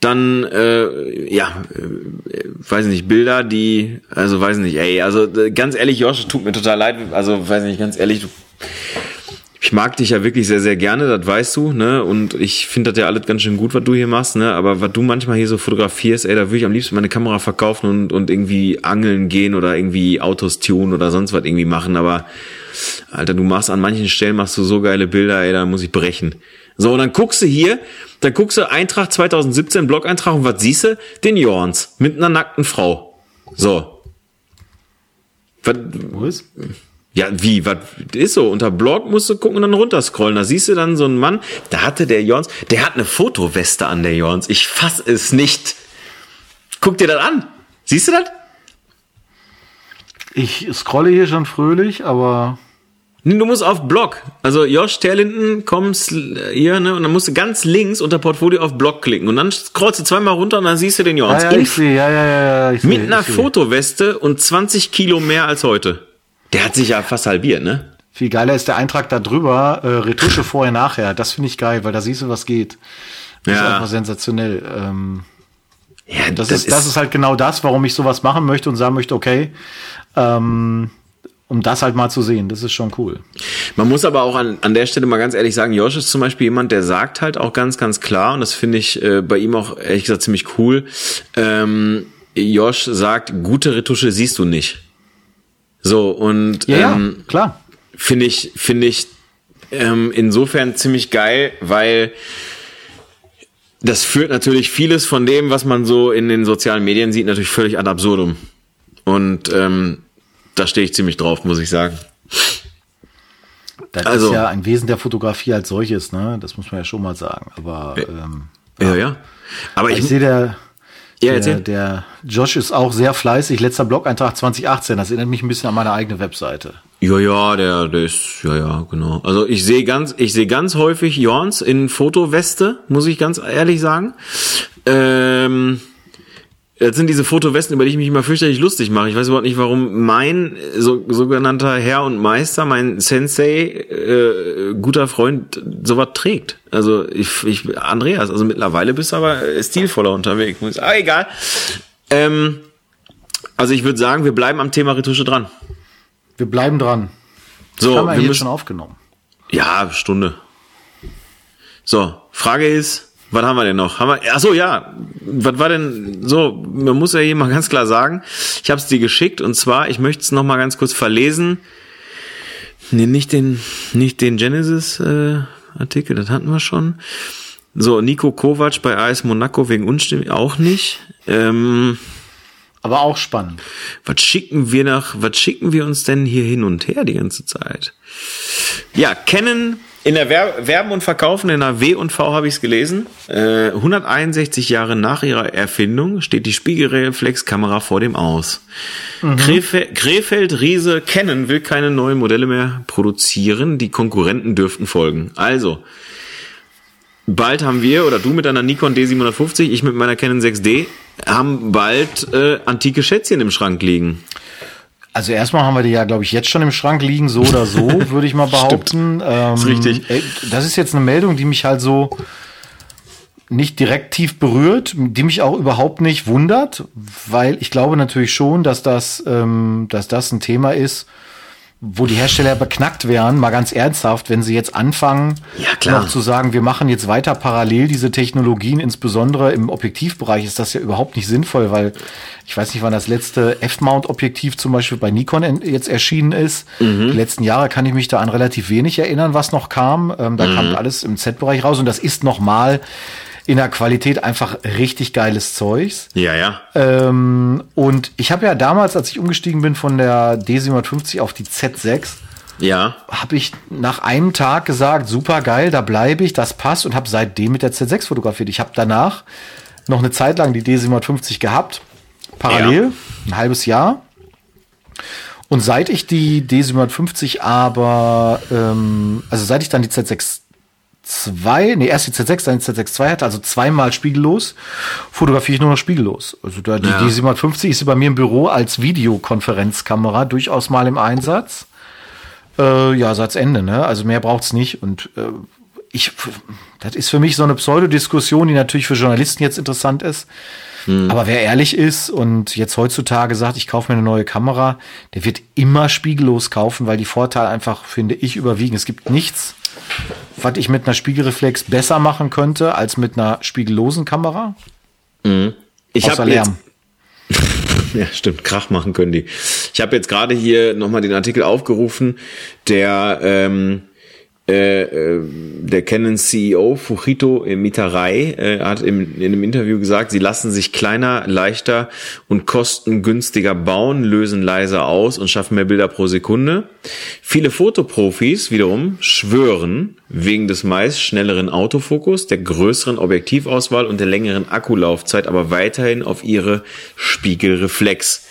Dann, äh, ja, äh, weiß nicht, Bilder, die, also weiß nicht, ey, also ganz ehrlich, Josh, tut mir total leid, also weiß nicht, ganz ehrlich, du ich mag dich ja wirklich sehr, sehr gerne, das weißt du, ne? Und ich finde das ja alles ganz schön gut, was du hier machst, ne? Aber was du manchmal hier so fotografierst, ey, da würde ich am liebsten meine Kamera verkaufen und, und irgendwie angeln gehen oder irgendwie Autos tun oder sonst was irgendwie machen. Aber, Alter, du machst an manchen Stellen machst du so geile Bilder, ey, da muss ich brechen. So, und dann guckst du hier, dann guckst du Eintracht 2017, Blog-Eintrag und was siehst du? Den Jorns mit einer nackten Frau. So. Was? Was? Ja, wie, was ist so? Unter Blog musst du gucken und dann runterscrollen. Da siehst du dann so einen Mann, da hatte der Jons, der hat eine Fotoweste an, der Jons. Ich fass es nicht. Guck dir das an. Siehst du das? Ich scrolle hier schon fröhlich, aber. Du musst auf Blog. Also Josh Terlinden kommst hier, ne, und dann musst du ganz links unter Portfolio auf Blog klicken und dann scrollst du zweimal runter und dann siehst du den Jons. Ja, ja, ich sehe, ja, ja, ja, ich Mit seh, einer Fotoweste und 20 Kilo mehr als heute. Der hat sich ja fast halbiert, ne? Viel geiler ist der Eintrag da drüber, äh, Retusche vorher, nachher. Das finde ich geil, weil da siehst du, was geht. Das ja. ist einfach sensationell. Ähm, ja, das, das, ist, das ist halt genau das, warum ich sowas machen möchte und sagen möchte, okay, ähm, um das halt mal zu sehen. Das ist schon cool. Man muss aber auch an, an der Stelle mal ganz ehrlich sagen, Josh ist zum Beispiel jemand, der sagt halt auch ganz, ganz klar, und das finde ich äh, bei ihm auch ehrlich gesagt ziemlich cool, ähm, Josh sagt, gute Retusche siehst du nicht. So, und ja, ähm, ja klar. Finde ich, finde ich ähm, insofern ziemlich geil, weil das führt natürlich vieles von dem, was man so in den sozialen Medien sieht, natürlich völlig ad absurdum. Und ähm, da stehe ich ziemlich drauf, muss ich sagen. Das also, ist ja ein Wesen der Fotografie als solches, ne? Das muss man ja schon mal sagen. Aber ähm, ja, ja. ja. Aber ich, ich sehe der ja, der, der Josh ist auch sehr fleißig. Letzter Blog-Eintrag 2018. Das erinnert mich ein bisschen an meine eigene Webseite. Ja, ja, der, der ist, ja, ja, genau. Also ich sehe ganz, ich sehe ganz häufig Jorns in Fotoweste, muss ich ganz ehrlich sagen. Ähm, das sind diese Fotowesten, über die ich mich immer fürchterlich lustig mache. Ich weiß überhaupt nicht, warum mein so, sogenannter Herr und Meister, mein Sensei, äh, guter Freund, sowas trägt. Also ich, ich, Andreas, also mittlerweile bist du aber stilvoller unterwegs. Ah, egal. Ähm, also ich würde sagen, wir bleiben am Thema Retusche dran. Wir bleiben dran. So, haben wir, wir müssen, schon aufgenommen. Ja, Stunde. So, Frage ist, was haben wir denn noch? Haben wir, ach so, ja. Was war denn so? Man muss ja hier mal ganz klar sagen, ich habe es dir geschickt und zwar, ich möchte es noch mal ganz kurz verlesen. Nee, nicht den, nicht den Genesis äh, Artikel, das hatten wir schon. So, Nico Kovac bei AS Monaco wegen Unstimmig auch nicht. Ähm, aber auch spannend. Was schicken wir nach, was schicken wir uns denn hier hin und her die ganze Zeit? Ja, kennen in der Ver Werben und Verkaufen in der W und V habe ich es gelesen. Äh, 161 Jahre nach ihrer Erfindung steht die Spiegelreflexkamera vor dem Aus. Mhm. Krefe Krefeld Riese Canon will keine neuen Modelle mehr produzieren. Die Konkurrenten dürften folgen. Also bald haben wir, oder du mit deiner Nikon D750, ich mit meiner Canon 6D, haben bald äh, antike Schätzchen im Schrank liegen. Also erstmal haben wir die ja, glaube ich, jetzt schon im Schrank liegen, so oder so, würde ich mal behaupten. Ähm, ist richtig. Das ist jetzt eine Meldung, die mich halt so nicht direkt tief berührt, die mich auch überhaupt nicht wundert, weil ich glaube natürlich schon, dass das, ähm, dass das ein Thema ist, wo die Hersteller beknackt wären, mal ganz ernsthaft, wenn sie jetzt anfangen, ja, noch zu sagen, wir machen jetzt weiter parallel diese Technologien, insbesondere im Objektivbereich ist das ja überhaupt nicht sinnvoll, weil ich weiß nicht, wann das letzte F-Mount-Objektiv zum Beispiel bei Nikon jetzt erschienen ist. Mhm. Die letzten Jahre kann ich mich da an relativ wenig erinnern, was noch kam. Ähm, da mhm. kam alles im Z-Bereich raus und das ist nochmal in der Qualität einfach richtig geiles Zeugs. Ja, ja. Ähm, und ich habe ja damals, als ich umgestiegen bin von der D750 auf die Z6, ja. habe ich nach einem Tag gesagt, super geil, da bleibe ich, das passt und habe seitdem mit der Z6 fotografiert. Ich habe danach noch eine Zeit lang die D750 gehabt, parallel, ja. ein halbes Jahr. Und seit ich die D750 aber, ähm, also seit ich dann die Z6 zwei, nee, erst die Z6, dann die Z6 II hatte, also zweimal spiegellos, fotografiere ich nur noch spiegellos. Also da, die, ja. die 750 ist bei mir im Büro als Videokonferenzkamera durchaus mal im Einsatz. Äh, ja, Satzende, ne? Also mehr braucht's nicht. Und äh, ich, das ist für mich so eine Pseudodiskussion, die natürlich für Journalisten jetzt interessant ist. Hm. Aber wer ehrlich ist und jetzt heutzutage sagt, ich kaufe mir eine neue Kamera, der wird immer spiegellos kaufen, weil die Vorteile einfach, finde ich, überwiegen. Es gibt nichts, was ich mit einer Spiegelreflex besser machen könnte als mit einer spiegellosen Kamera. Mhm. Ich habe Lärm. ja, stimmt, Krach machen können die. Ich habe jetzt gerade hier nochmal den Artikel aufgerufen, der ähm, äh, äh, der Canon CEO Fujito Mitarai äh, hat im, in einem Interview gesagt, sie lassen sich kleiner, leichter und kostengünstiger bauen, lösen leiser aus und schaffen mehr Bilder pro Sekunde. Viele Fotoprofis wiederum schwören wegen des meist schnelleren Autofokus, der größeren Objektivauswahl und der längeren Akkulaufzeit, aber weiterhin auf ihre Spiegelreflex.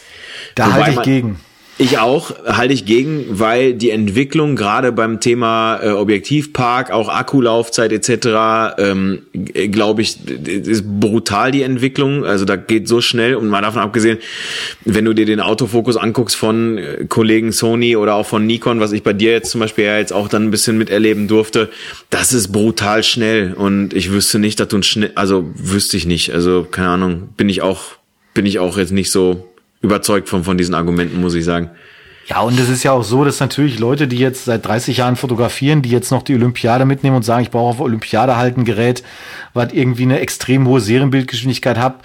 Da halte ich gegen. Ich auch, halte ich gegen, weil die Entwicklung gerade beim Thema äh, Objektivpark, auch Akkulaufzeit etc., ähm, glaube ich, ist brutal die Entwicklung. Also da geht so schnell und mal davon abgesehen, wenn du dir den Autofokus anguckst von äh, Kollegen Sony oder auch von Nikon, was ich bei dir jetzt zum Beispiel ja jetzt auch dann ein bisschen miterleben durfte, das ist brutal schnell und ich wüsste nicht, dass du ein schnell, also wüsste ich nicht, also keine Ahnung, bin ich auch, bin ich auch jetzt nicht so überzeugt von, von diesen Argumenten, muss ich sagen. Ja, und es ist ja auch so, dass natürlich Leute, die jetzt seit 30 Jahren fotografieren, die jetzt noch die Olympiade mitnehmen und sagen, ich brauche auf Olympiade halt ein Gerät, was irgendwie eine extrem hohe Serienbildgeschwindigkeit hat,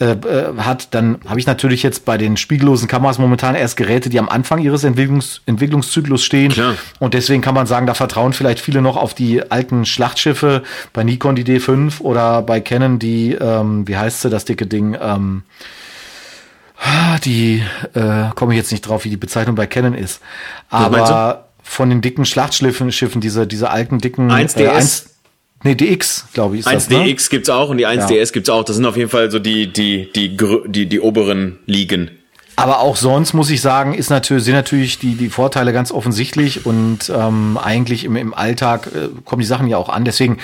äh, äh, hat, dann habe ich natürlich jetzt bei den spiegellosen Kameras momentan erst Geräte, die am Anfang ihres Entwicklungs Entwicklungszyklus stehen. Klar. Und deswegen kann man sagen, da vertrauen vielleicht viele noch auf die alten Schlachtschiffe, bei Nikon die D5 oder bei Canon die, ähm, wie heißt sie, das dicke Ding, ähm, die äh, komme ich jetzt nicht drauf, wie die Bezeichnung bei Canon ist. Aber von den dicken Schlachtschiffen, Schiffen, diese, diese alten dicken 1DS. Äh, 1, nee, DX, glaube ich. Ist 1DX das, ne? gibt's auch und die 1DS ja. gibt's auch. Das sind auf jeden Fall so die, die, die, die, die oberen Ligen. Aber auch sonst muss ich sagen, ist natürlich, sind natürlich die, die Vorteile ganz offensichtlich und ähm, eigentlich im, im Alltag äh, kommen die Sachen ja auch an. Deswegen,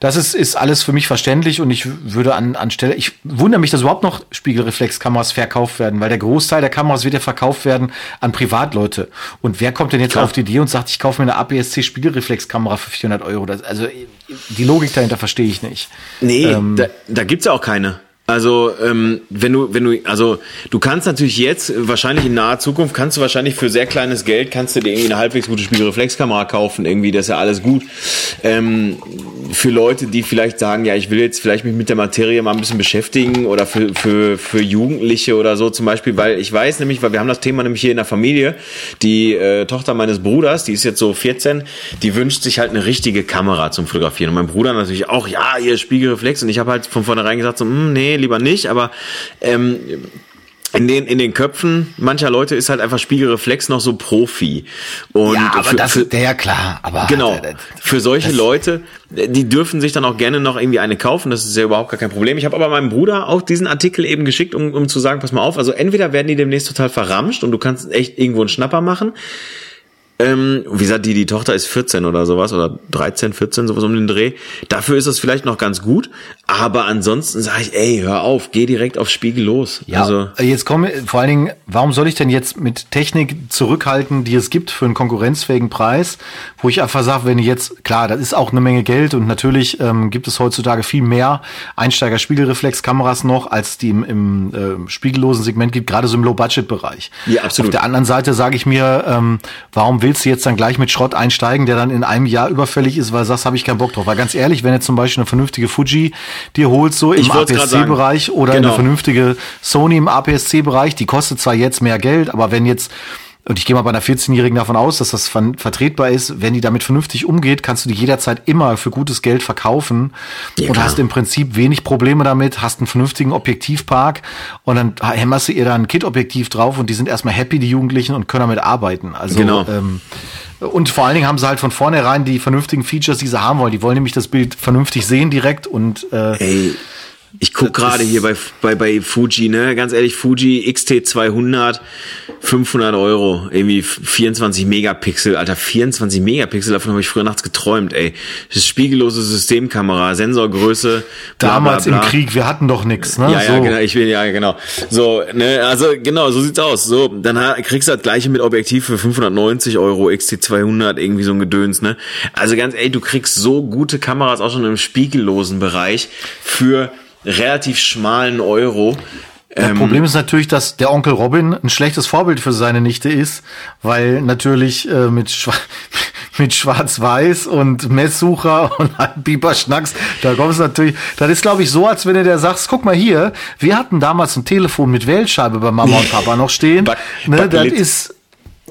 das ist, ist alles für mich verständlich und ich würde an, anstelle, ich wundere mich, dass überhaupt noch Spiegelreflexkameras verkauft werden, weil der Großteil der Kameras wird ja verkauft werden an Privatleute. Und wer kommt denn jetzt Klar. auf die Idee und sagt, ich kaufe mir eine APS-C Spiegelreflexkamera für 400 Euro? Das, also die Logik dahinter verstehe ich nicht. Nee, ähm, da, da gibt's ja auch keine. Also ähm, wenn du, wenn du, also du kannst natürlich jetzt, wahrscheinlich in naher Zukunft, kannst du wahrscheinlich für sehr kleines Geld, kannst du dir irgendwie eine halbwegs gute Spiegelreflexkamera kaufen, irgendwie, das ist ja alles gut. Ähm, für Leute, die vielleicht sagen, ja, ich will jetzt vielleicht mich mit der Materie mal ein bisschen beschäftigen oder für, für, für Jugendliche oder so zum Beispiel, weil ich weiß nämlich, weil wir haben das Thema nämlich hier in der Familie, die äh, Tochter meines Bruders, die ist jetzt so 14, die wünscht sich halt eine richtige Kamera zum Fotografieren. Und mein Bruder natürlich auch, ja, ihr Spiegelreflex. Und ich habe halt von vornherein gesagt, so, hm, nee, lieber nicht, aber ähm, in den, in den Köpfen mancher Leute ist halt einfach Spiegelreflex noch so Profi. Und ja, aber für, das ist ja klar. Aber genau. Für solche Leute, die dürfen sich dann auch gerne noch irgendwie eine kaufen. Das ist ja überhaupt gar kein Problem. Ich habe aber meinem Bruder auch diesen Artikel eben geschickt, um, um zu sagen, pass mal auf. Also entweder werden die demnächst total verramscht und du kannst echt irgendwo einen Schnapper machen. Ähm, wie gesagt, die, die Tochter ist 14 oder sowas oder 13, 14, sowas um den Dreh. Dafür ist das vielleicht noch ganz gut. Aber ansonsten sage ich, ey, hör auf, geh direkt auf Spiegel los. Ja, also, jetzt komme vor allen Dingen, warum soll ich denn jetzt mit Technik zurückhalten, die es gibt für einen konkurrenzfähigen Preis, wo ich einfach sage, wenn ich jetzt, klar, das ist auch eine Menge Geld und natürlich ähm, gibt es heutzutage viel mehr Einsteiger-Spiegelreflexkameras noch, als die im, im äh, spiegellosen Segment gibt, gerade so im Low-Budget-Bereich. Ja, absolut. Auf der anderen Seite sage ich mir, ähm, warum willst du jetzt dann gleich mit Schrott einsteigen, der dann in einem Jahr überfällig ist, weil du sagst, habe ich keinen Bock drauf. Weil ganz ehrlich, wenn jetzt zum Beispiel eine vernünftige Fuji dir holst, so im APS-C-Bereich oder genau. eine vernünftige Sony im APS-C-Bereich, die kostet zwar jetzt mehr Geld, aber wenn jetzt und ich gehe mal bei einer 14-Jährigen davon aus, dass das vertretbar ist. Wenn die damit vernünftig umgeht, kannst du die jederzeit immer für gutes Geld verkaufen ja, und hast im Prinzip wenig Probleme damit, hast einen vernünftigen Objektivpark und dann hämmerst du ihr da ein Kit-Objektiv drauf und die sind erstmal happy, die Jugendlichen, und können damit arbeiten. Also genau. ähm, und vor allen Dingen haben sie halt von vornherein die vernünftigen Features, die sie haben wollen. Die wollen nämlich das Bild vernünftig sehen direkt und äh, Ey ich guck gerade hier bei, bei, bei Fuji, ne, ganz ehrlich, Fuji XT200, 500 Euro, irgendwie 24 Megapixel, Alter, 24 Megapixel, davon habe ich früher nachts geträumt, ey. Das ist spiegellose Systemkamera, Sensorgröße. Bla, Damals bla, bla. im Krieg, wir hatten doch nix, ne? Ja, ja, so. genau, ich will, ja, genau. So, ne, also, genau, so sieht's aus. So, dann kriegst du das gleiche mit Objektiv für 590 Euro, XT200, irgendwie so ein Gedöns, ne. Also ganz ehrlich, du kriegst so gute Kameras auch schon im spiegellosen Bereich für relativ schmalen Euro. Das ähm, Problem ist natürlich, dass der Onkel Robin ein schlechtes Vorbild für seine Nichte ist, weil natürlich äh, mit, Schwa mit Schwarz-Weiß und Messsucher und Biberschnacks, da kommt es natürlich, das ist glaube ich so, als wenn du der sagst, guck mal hier, wir hatten damals ein Telefon mit Wählscheibe bei Mama und Papa noch stehen, Back, ne, das ist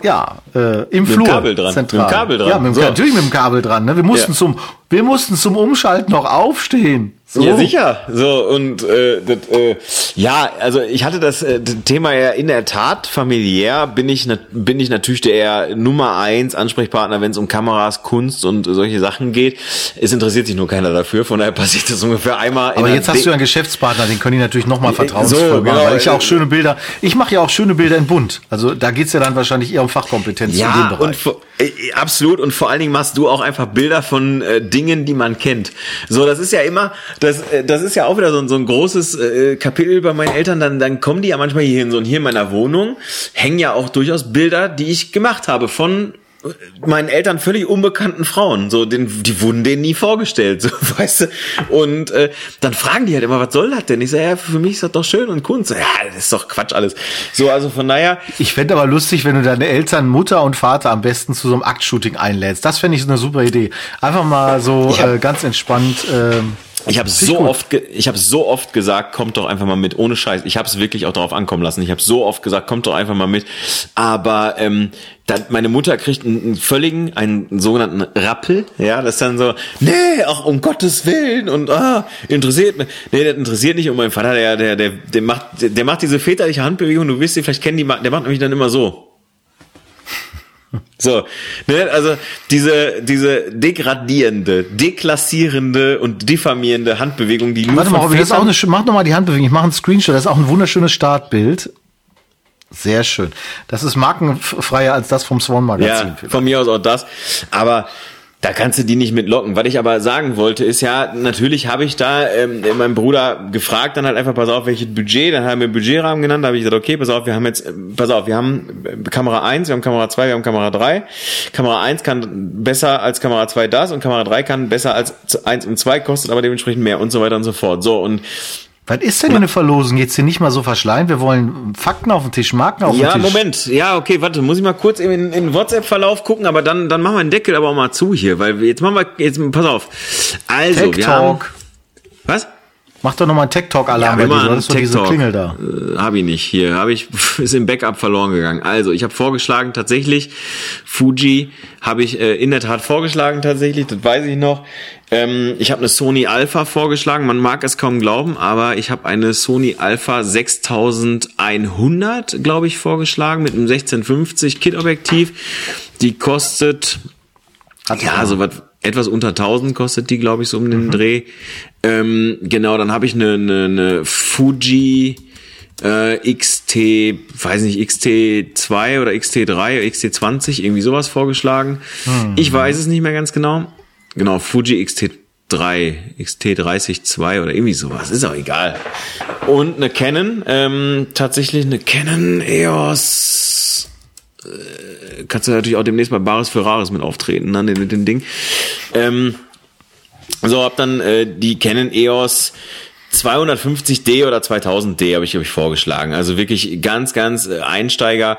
ja, äh, im mit Flur. Dem Kabel dran. Zentral. Mit dem Kabel dran. Ja, mit, so. natürlich mit dem Kabel dran. Ne? Wir mussten ja. zum, wir mussten zum Umschalten noch aufstehen. So. Ja, sicher. So, und äh, das, äh, ja, also ich hatte das, äh, Thema ja in der Tat familiär, bin ich, bin ich natürlich der Nummer eins Ansprechpartner, wenn es um Kameras, Kunst und solche Sachen geht. Es interessiert sich nur keiner dafür, von daher passiert das ungefähr einmal. Aber jetzt hast du einen Geschäftspartner, den können die natürlich nochmal vertrauensvoll so, genau, machen, weil ich ja auch schöne Bilder, ich mache ja auch schöne Bilder in bunt. Also da geht's ja dann wahrscheinlich eher um Fachkompetenz ja, in dem Bereich. Und, äh, absolut, und vor allen Dingen machst du auch einfach Bilder von äh, Dingen, die man kennt. So, das ist ja immer, das, äh, das ist ja auch wieder so, ein so ein großes äh, Kapitel bei meinen Eltern. Dann, dann kommen die ja manchmal hier hin, so hier in meiner Wohnung hängen ja auch durchaus Bilder, die ich gemacht habe von meinen Eltern völlig unbekannten Frauen, so den, die wurden denen nie vorgestellt, so weißt du. Und äh, dann fragen die halt immer, was soll das denn? Ich sage, ja, für mich ist das doch schön und Kunst. Ja, das ist doch Quatsch alles. So, also von daher. Ich fände aber lustig, wenn du deine Eltern, Mutter und Vater am besten zu so einem Aktshooting einlädst. Das fände ich so eine super Idee. Einfach mal so äh, ganz entspannt. Äh, ich habe so gut. oft, ich habe so oft gesagt, kommt doch einfach mal mit, ohne Scheiß. Ich habe es wirklich auch darauf ankommen lassen. Ich habe so oft gesagt, kommt doch einfach mal mit. Aber ähm, dann, meine Mutter kriegt einen, einen völligen, einen sogenannten Rappel. Ja, das ist dann so, nee, ach um Gottes willen und ah, interessiert mich. Nee, das interessiert nicht. Und mein Vater, der, der, der, der macht, der macht diese väterliche Handbewegung. Du wirst sie vielleicht kennen, die, der macht nämlich dann immer so. So, ne, also diese diese degradierende, deklassierende und diffamierende Handbewegung, die nur Warte mal, das ist auch eine, mach noch mal die Handbewegung. Ich mache einen Screenshot. Das ist auch ein wunderschönes Startbild. Sehr schön. Das ist markenfreier als das vom Swan Magazin. Ja, von mir aus auch das. Aber da kannst du die nicht mit locken. Was ich aber sagen wollte, ist ja, natürlich habe ich da ähm, meinem Bruder gefragt, dann halt einfach, pass auf, welches Budget, dann haben wir Budgetrahmen genannt, da habe ich gesagt, okay, pass auf, wir haben jetzt, äh, pass auf, wir haben äh, Kamera 1, wir haben Kamera 2, wir haben Kamera 3. Kamera 1 kann besser als Kamera 2 das und Kamera 3 kann besser als 1 und 2, kostet aber dementsprechend mehr und so weiter und so fort. So, und was ist denn eine Verlosung? Jetzt hier nicht mal so verschleiern. Wir wollen Fakten auf den Tisch, Marken auf ja, den Tisch. Ja, Moment. Ja, okay, warte. Muss ich mal kurz in, in WhatsApp-Verlauf gucken, aber dann, dann machen wir den Deckel aber auch mal zu hier, weil jetzt machen wir, jetzt, pass auf. Also, Tech wir Talk. haben, was? Mach doch nochmal einen Tech Talk Alarm ja, dir. Du hast diese Klingel da. Äh, habe ich nicht. Hier habe ich ist im Backup verloren gegangen. Also ich habe vorgeschlagen tatsächlich Fuji habe ich äh, in der Tat vorgeschlagen tatsächlich. Das weiß ich noch. Ähm, ich habe eine Sony Alpha vorgeschlagen. Man mag es kaum glauben, aber ich habe eine Sony Alpha 6100 glaube ich vorgeschlagen mit einem 1650 Kit Objektiv. Die kostet Hat ja so was etwas unter 1000 kostet die, glaube ich, so um den mhm. Dreh. Ähm, genau, dann habe ich eine, eine, eine Fuji äh, XT, weiß nicht, XT2 oder XT3 oder XT20, irgendwie sowas vorgeschlagen. Mhm. Ich weiß es nicht mehr ganz genau. Genau, Fuji XT3, XT30 oder irgendwie sowas, ist auch egal. Und eine Canon, ähm, tatsächlich eine Canon EOS äh, kannst du natürlich auch demnächst bei Baris Ferraris mit auftreten, ne, mit dem Ding. Ähm, so, hab dann äh, die Canon EOS 250D oder 2000D habe ich, ich vorgeschlagen. Also wirklich ganz, ganz äh, Einsteiger.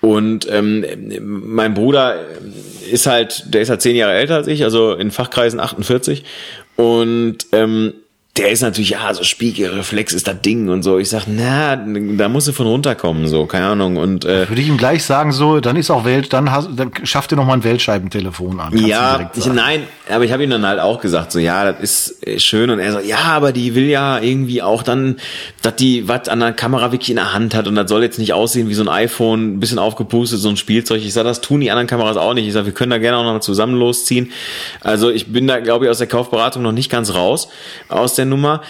Und ähm, mein Bruder ist halt, der ist halt zehn Jahre älter als ich, also in Fachkreisen 48. Und ähm, der ist natürlich, ja, so Spiegelreflex ist das Ding und so. Ich sag, na, da musst du von runterkommen, so, keine Ahnung. Und äh, würde ich ihm gleich sagen, so, dann ist auch Welt, dann, hast, dann schafft dir noch mal ein Weltscheibentelefon an. ja, ich, nein, aber ich habe ihm dann halt auch gesagt, so, ja, das ist äh, schön. Und er so, ja, aber die will ja irgendwie auch dann, dass die was an der Kamera wirklich in der Hand hat und das soll jetzt nicht aussehen wie so ein iPhone, ein bisschen aufgepustet, so ein Spielzeug. Ich sag, das tun die anderen Kameras auch nicht. Ich sag, wir können da gerne auch noch zusammen losziehen. Also ich bin da, glaube ich, aus der Kaufberatung noch nicht ganz raus aus der Nummer.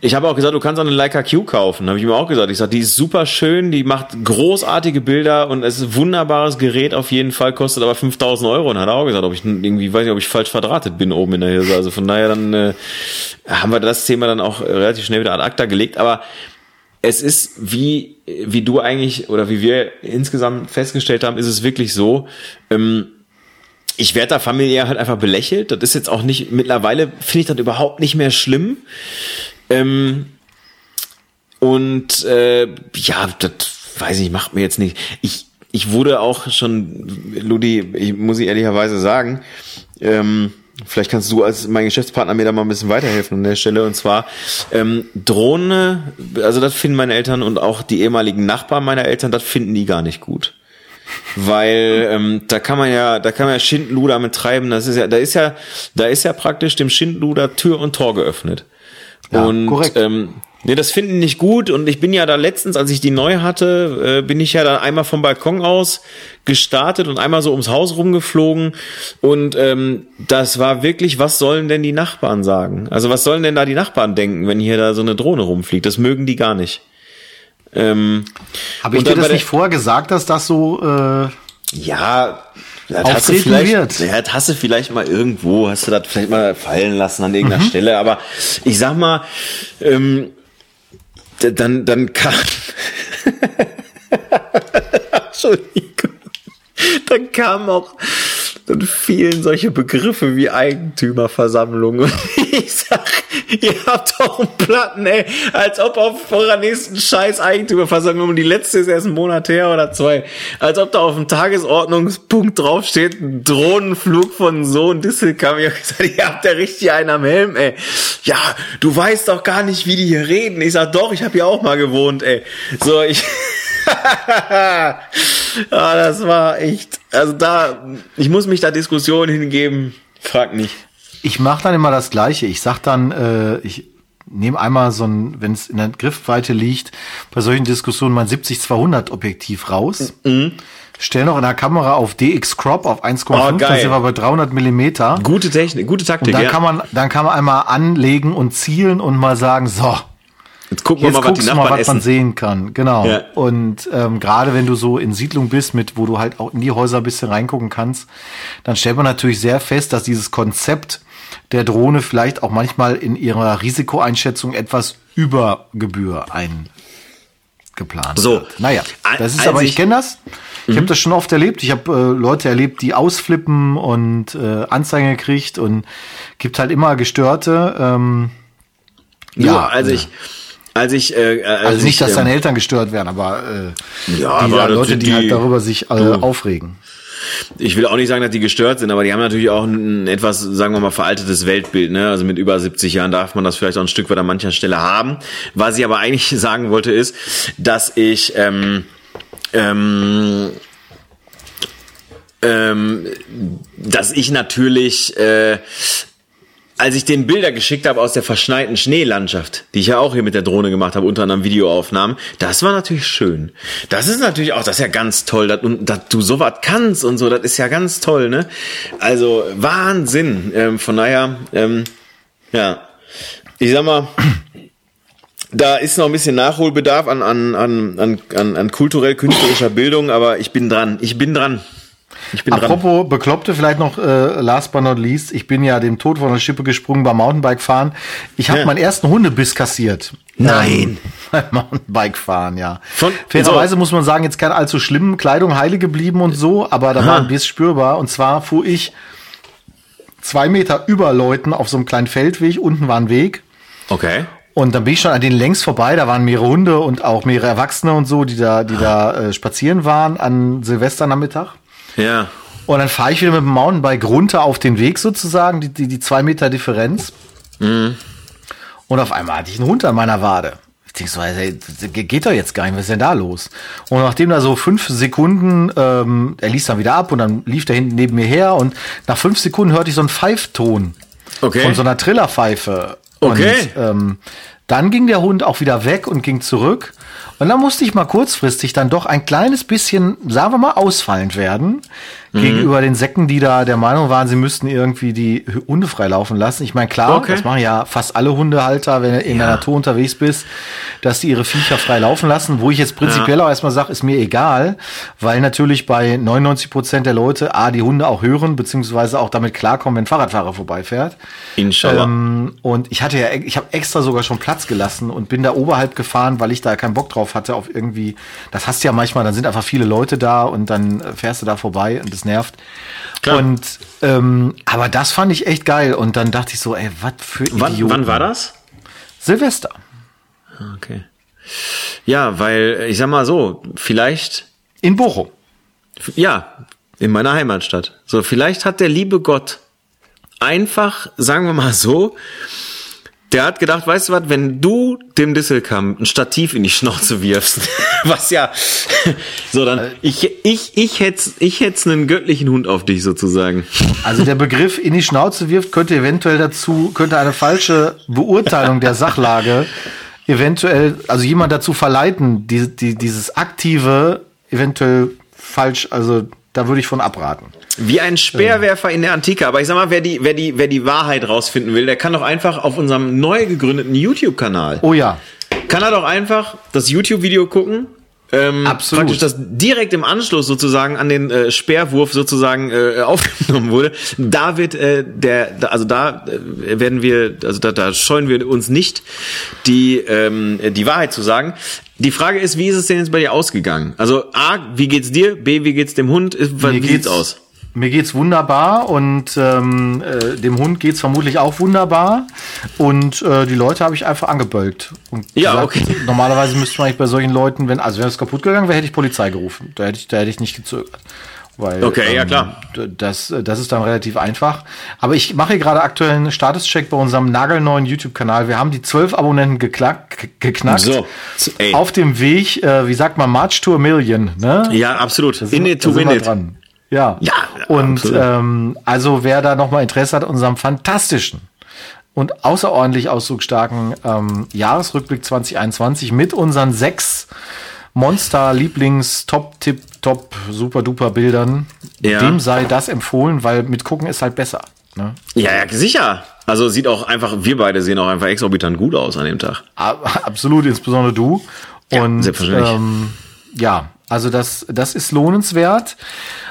Ich habe auch gesagt, du kannst auch eine Leica Q kaufen. Habe ich mir auch gesagt. Ich sage, die ist super schön, die macht großartige Bilder und es ist ein wunderbares Gerät auf jeden Fall, kostet aber 5000 Euro. Und hat auch gesagt, ob ich irgendwie, weiß nicht, ob ich falsch verdrahtet bin oben in der Hirse. Also von daher dann äh, haben wir das Thema dann auch relativ schnell wieder ad acta gelegt. Aber es ist wie, wie du eigentlich oder wie wir insgesamt festgestellt haben, ist es wirklich so, ähm, ich werde da familiär halt einfach belächelt. Das ist jetzt auch nicht, mittlerweile finde ich das überhaupt nicht mehr schlimm. Ähm, und äh, ja, das weiß ich, macht mir jetzt nicht. Ich, ich wurde auch schon, Ludi, ich muss ich ehrlicherweise sagen, ähm, vielleicht kannst du als mein Geschäftspartner mir da mal ein bisschen weiterhelfen an der Stelle. Und zwar ähm, Drohne, also das finden meine Eltern und auch die ehemaligen Nachbarn meiner Eltern, das finden die gar nicht gut weil ähm, da kann man ja, da kann man ja Schindluder mit treiben. Das ist ja, da ist ja, da ist ja praktisch dem Schindluder Tür und Tor geöffnet. Ja, und korrekt. Ähm, Nee, das finden nicht gut und ich bin ja da letztens, als ich die neu hatte, äh, bin ich ja dann einmal vom Balkon aus gestartet und einmal so ums Haus rumgeflogen und ähm, das war wirklich, was sollen denn die Nachbarn sagen? Also was sollen denn da die Nachbarn denken, wenn hier da so eine Drohne rumfliegt? Das mögen die gar nicht. Ähm, Habe ich dir das nicht vorher gesagt, dass das so äh, ja das hast du vielleicht, wird. Ja, das hast du vielleicht mal irgendwo, hast du das vielleicht mal fallen lassen an irgendeiner mhm. Stelle, aber ich sag mal, ähm, dann, dann kann, Entschuldigung, dann kam auch, dann fielen solche Begriffe wie Eigentümerversammlung. Und ich sag, ihr habt doch einen Platten, ey, als ob auf eurer nächsten scheiß Eigentümerversammlung, die letzte ist erst ein Monat her oder zwei, als ob da auf dem Tagesordnungspunkt draufsteht, Drohnenflug von so und Disselkamp. Ich hab gesagt, ihr habt ja richtig einen am Helm, ey. Ja, du weißt doch gar nicht, wie die hier reden. Ich sag, doch, ich habe hier auch mal gewohnt, ey. So, ich... ah, das war echt. Also da, ich muss mich da Diskussionen hingeben. Frag nicht. Ich mache dann immer das Gleiche. Ich sag dann, äh, ich nehme einmal so ein, wenn es in der Griffweite liegt, bei solchen Diskussionen mein 70-200 Objektiv raus. Mhm. Stell noch in der Kamera auf DX Crop auf 1,5, oh, da sind wir bei 300 Millimeter. Gute Technik, gute Taktik. Und dann ja. kann man, dann kann man einmal anlegen und zielen und mal sagen, so, Jetzt gucken wir Jetzt mal, was die Nachbarn mal, was essen. man sehen kann. Genau. Ja. Und ähm, gerade wenn du so in Siedlung bist, mit wo du halt auch in die Häuser ein bisschen reingucken kannst, dann stellt man natürlich sehr fest, dass dieses Konzept der Drohne vielleicht auch manchmal in ihrer Risikoeinschätzung etwas über Gebühr eingeplant so. wird. Naja, das ist aber, ich, ich kenne das. Ich mhm. habe das schon oft erlebt. Ich habe äh, Leute erlebt, die ausflippen und äh, Anzeigen gekriegt und gibt halt immer Gestörte. Ähm, ja, also ich als ich äh, als also nicht, ich, dass ähm, deine Eltern gestört werden, aber äh, ja, aber Leute, die, die, halt darüber sich äh, aufregen. Ich will auch nicht sagen, dass die gestört sind, aber die haben natürlich auch ein etwas, sagen wir mal, veraltetes Weltbild. Ne? Also mit über 70 Jahren darf man das vielleicht auch ein Stück weit an mancher Stelle haben. Was ich aber eigentlich sagen wollte, ist, dass ich ähm, ähm, ähm, dass ich natürlich äh, als ich den Bilder geschickt habe aus der verschneiten Schneelandschaft, die ich ja auch hier mit der Drohne gemacht habe, unter anderem Videoaufnahmen, das war natürlich schön. Das ist natürlich auch, das ist ja ganz toll, dass, dass du sowas kannst und so, das ist ja ganz toll, ne? Also Wahnsinn. Ähm, von daher, ähm, ja, ich sag mal, da ist noch ein bisschen Nachholbedarf an, an, an, an, an, kulturell-künstlerischer Bildung, aber ich bin dran. Ich bin dran. Ich bin Apropos dran. Bekloppte, vielleicht noch äh, last but not least. Ich bin ja dem Tod von der Schippe gesprungen beim Mountainbike-Fahren. Ich habe ja. meinen ersten Hundebiss kassiert. Nein. Ähm, beim Mountainbike-Fahren, ja. Von, Fairerweise so. muss man sagen, jetzt keine allzu schlimmen Kleidung heile geblieben und so, aber da Aha. war ein Biss spürbar. Und zwar fuhr ich zwei Meter über Leuten auf so einem kleinen Feldweg. Unten war ein Weg. Okay. Und dann bin ich schon an denen längst vorbei. Da waren mehrere Hunde und auch mehrere Erwachsene und so, die da, die da äh, spazieren waren an Silvesternachmittag. Ja. Und dann fahre ich wieder mit dem Mountainbike runter auf den Weg sozusagen, die, die, die zwei Meter Differenz. Mhm. Und auf einmal hatte ich einen Hund an meiner Wade. Ich denke so, ey, geht doch jetzt gar nicht, was ist denn da los? Und nachdem da so fünf Sekunden, ähm, er ließ dann wieder ab und dann lief der hinten neben mir her und nach fünf Sekunden hörte ich so einen Pfeifton okay. von so einer Trillerpfeife. Okay. Und, ähm, dann ging der Hund auch wieder weg und ging zurück. Und dann musste ich mal kurzfristig dann doch ein kleines bisschen, sagen wir mal, ausfallend werden mhm. gegenüber den Säcken, die da der Meinung waren, sie müssten irgendwie die Hunde freilaufen lassen. Ich meine, klar, okay. das machen ja fast alle Hundehalter, wenn du in ja. der Natur unterwegs bist, dass die ihre Viecher frei laufen lassen. Wo ich jetzt prinzipiell ja. auch erstmal sage, ist mir egal, weil natürlich bei 99 Prozent der Leute A, die Hunde auch hören, beziehungsweise auch damit klarkommen, wenn ein Fahrradfahrer vorbeifährt. Inshallah. Ähm, und ich hatte ja, ich habe extra sogar schon Platz gelassen und bin da oberhalb gefahren, weil ich da keinen Bock drauf hatte auf irgendwie, das hast du ja manchmal, dann sind einfach viele Leute da und dann fährst du da vorbei und das nervt. Klar. Und ähm, aber das fand ich echt geil und dann dachte ich so, ey, was für wann, Idioten. Wann war das? Silvester. Okay. Ja, weil ich sag mal so, vielleicht in Bochum. Ja, in meiner Heimatstadt. So, vielleicht hat der liebe Gott einfach, sagen wir mal so, der hat gedacht, weißt du was, wenn du dem Disselkamm ein Stativ in die Schnauze wirfst, was ja, so dann, ich, ich, ich hätte ich hätte einen göttlichen Hund auf dich sozusagen. Also der Begriff in die Schnauze wirft könnte eventuell dazu, könnte eine falsche Beurteilung der Sachlage eventuell, also jemand dazu verleiten, die, die, dieses aktive eventuell falsch, also da würde ich von abraten. Wie ein Speerwerfer in der Antike. Aber ich sag mal, wer die, wer die, wer die Wahrheit rausfinden will, der kann doch einfach auf unserem neu gegründeten YouTube-Kanal. Oh ja. Kann er doch einfach das YouTube-Video gucken. Ähm, Absolut. Praktisch, das direkt im Anschluss sozusagen an den äh, Speerwurf sozusagen äh, aufgenommen wurde. Da wird äh, der, also da äh, werden wir, also da, da scheuen wir uns nicht, die ähm, die Wahrheit zu sagen. Die Frage ist, wie ist es denn jetzt bei dir ausgegangen? Also A, wie geht's dir? B, wie geht's dem Hund? Wie sieht's aus? Mir geht's wunderbar und ähm, äh, dem Hund geht's vermutlich auch wunderbar. Und äh, die Leute habe ich einfach angebölkt. Und ja, gesagt, okay. Normalerweise müsste man eigentlich bei solchen Leuten, wenn, also wenn es kaputt gegangen wäre, hätte ich Polizei gerufen. Da hätte ich, da hätte ich nicht gezögert. Weil, okay, ähm, ja klar. Das, das ist dann relativ einfach. Aber ich mache gerade aktuell einen Statuscheck bei unserem nagelneuen YouTube-Kanal. Wir haben die zwölf Abonnenten geknack, geknackt. So, ey. Auf dem Weg, äh, wie sagt man, March to a Million. Ne? Ja, absolut. In it to win it. Dran. Ja. ja und ähm, also wer da nochmal Interesse hat, unserem fantastischen und außerordentlich ausdrucksstarken ähm, Jahresrückblick 2021 mit unseren sechs Monster-Lieblings, Top-Tipp, Top, super-duper Bildern, ja. dem sei das empfohlen, weil mit gucken ist halt besser. Ne? Ja, ja, sicher. Also sieht auch einfach, wir beide sehen auch einfach exorbitant gut aus an dem Tag. Absolut, insbesondere du. Und ja, selbstverständlich. Ähm, ja, also das, das ist lohnenswert.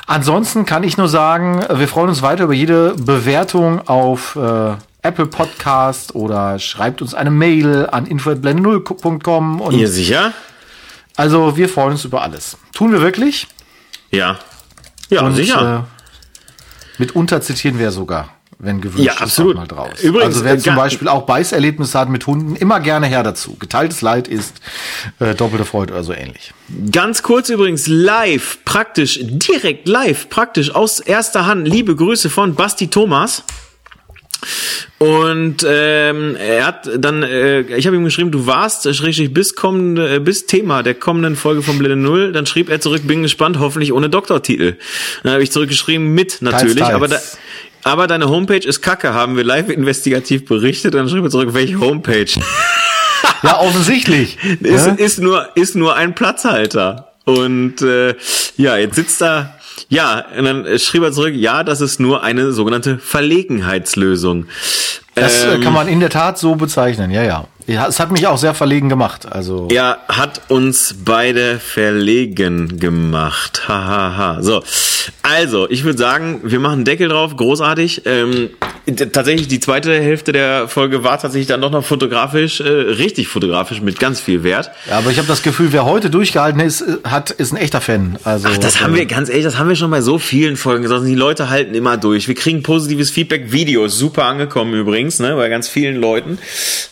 Ansonsten kann ich nur sagen, wir freuen uns weiter über jede Bewertung auf äh, Apple Podcast oder schreibt uns eine Mail an info@blende0.com und Ihr sicher? Also wir freuen uns über alles. Tun wir wirklich? Ja. Ja, und, sicher. Äh, mitunter zitieren wir sogar wenn gewünscht ja, absolut. mal draus. Übrigens, also wer zum Beispiel auch Beißerlebnisse hat mit Hunden, immer gerne her dazu. Geteiltes Leid ist äh, doppelte Freude oder so ähnlich. Ganz kurz übrigens live, praktisch, direkt live, praktisch aus erster Hand. Liebe Grüße von Basti Thomas. Und ähm, er hat dann, äh, ich habe ihm geschrieben, du warst äh, schrägstrich bis kommende, äh, bis Thema der kommenden Folge von Blende Null. Dann schrieb er zurück, bin gespannt, hoffentlich ohne Doktortitel. Dann habe ich zurückgeschrieben mit natürlich, teils, teils. aber da, aber deine Homepage ist kacke, haben wir live investigativ berichtet. Dann schrieb er zurück, welche Homepage? ja, offensichtlich. ist, ja? ist nur ist nur ein Platzhalter. Und äh, ja, jetzt sitzt da ja, und dann schrieb er zurück, ja, das ist nur eine sogenannte Verlegenheitslösung. Das äh, ähm, kann man in der Tat so bezeichnen, ja, ja. Ja, es hat mich auch sehr verlegen gemacht. Also Ja, hat uns beide verlegen gemacht. Hahaha. Ha, ha. So, also ich würde sagen, wir machen Deckel drauf, großartig. Ähm, tatsächlich die zweite Hälfte der Folge war tatsächlich dann doch noch fotografisch, äh, richtig fotografisch mit ganz viel Wert. Ja, aber ich habe das Gefühl, wer heute durchgehalten ist, äh, hat ist ein echter Fan. Also Ach, das haben wir ganz ehrlich, das haben wir schon bei so vielen Folgen gesagt. Die Leute halten immer durch. Wir kriegen positives Feedback. Videos super angekommen übrigens, ne, bei ganz vielen Leuten.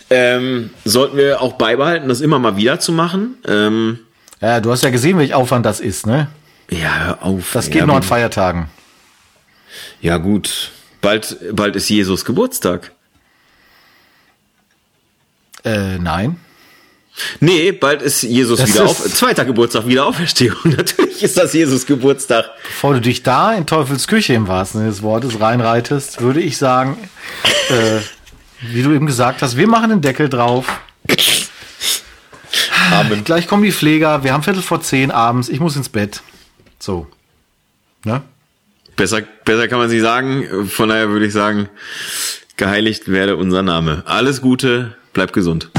Ähm, sollten wir auch beibehalten, das immer mal wieder zu machen. Ähm, Ja, du hast ja gesehen, welch Aufwand das ist, ne? ja, hör auf. Das geht ja, nur an Feiertagen. Ja gut, bald, bald ist Jesus Geburtstag. Äh, nein. Nee, bald ist Jesus Das wieder ist- auf. Zweiter Geburtstag, wieder Auferstehung. Natürlich ist das Jesus Geburtstag. Bevor du dich da in Teufels Küche im wahrsten Sinne des Wortes reinreitest, würde ich sagen, äh, wie du eben gesagt hast, wir machen den Deckel drauf. Amen. Gleich kommen die Pfleger, wir haben Viertel vor zehn abends, ich muss ins Bett. So. Ne? Besser, besser kann man sich sagen. Von daher würde ich sagen, geheiligt werde unser Name. Alles Gute, bleib gesund.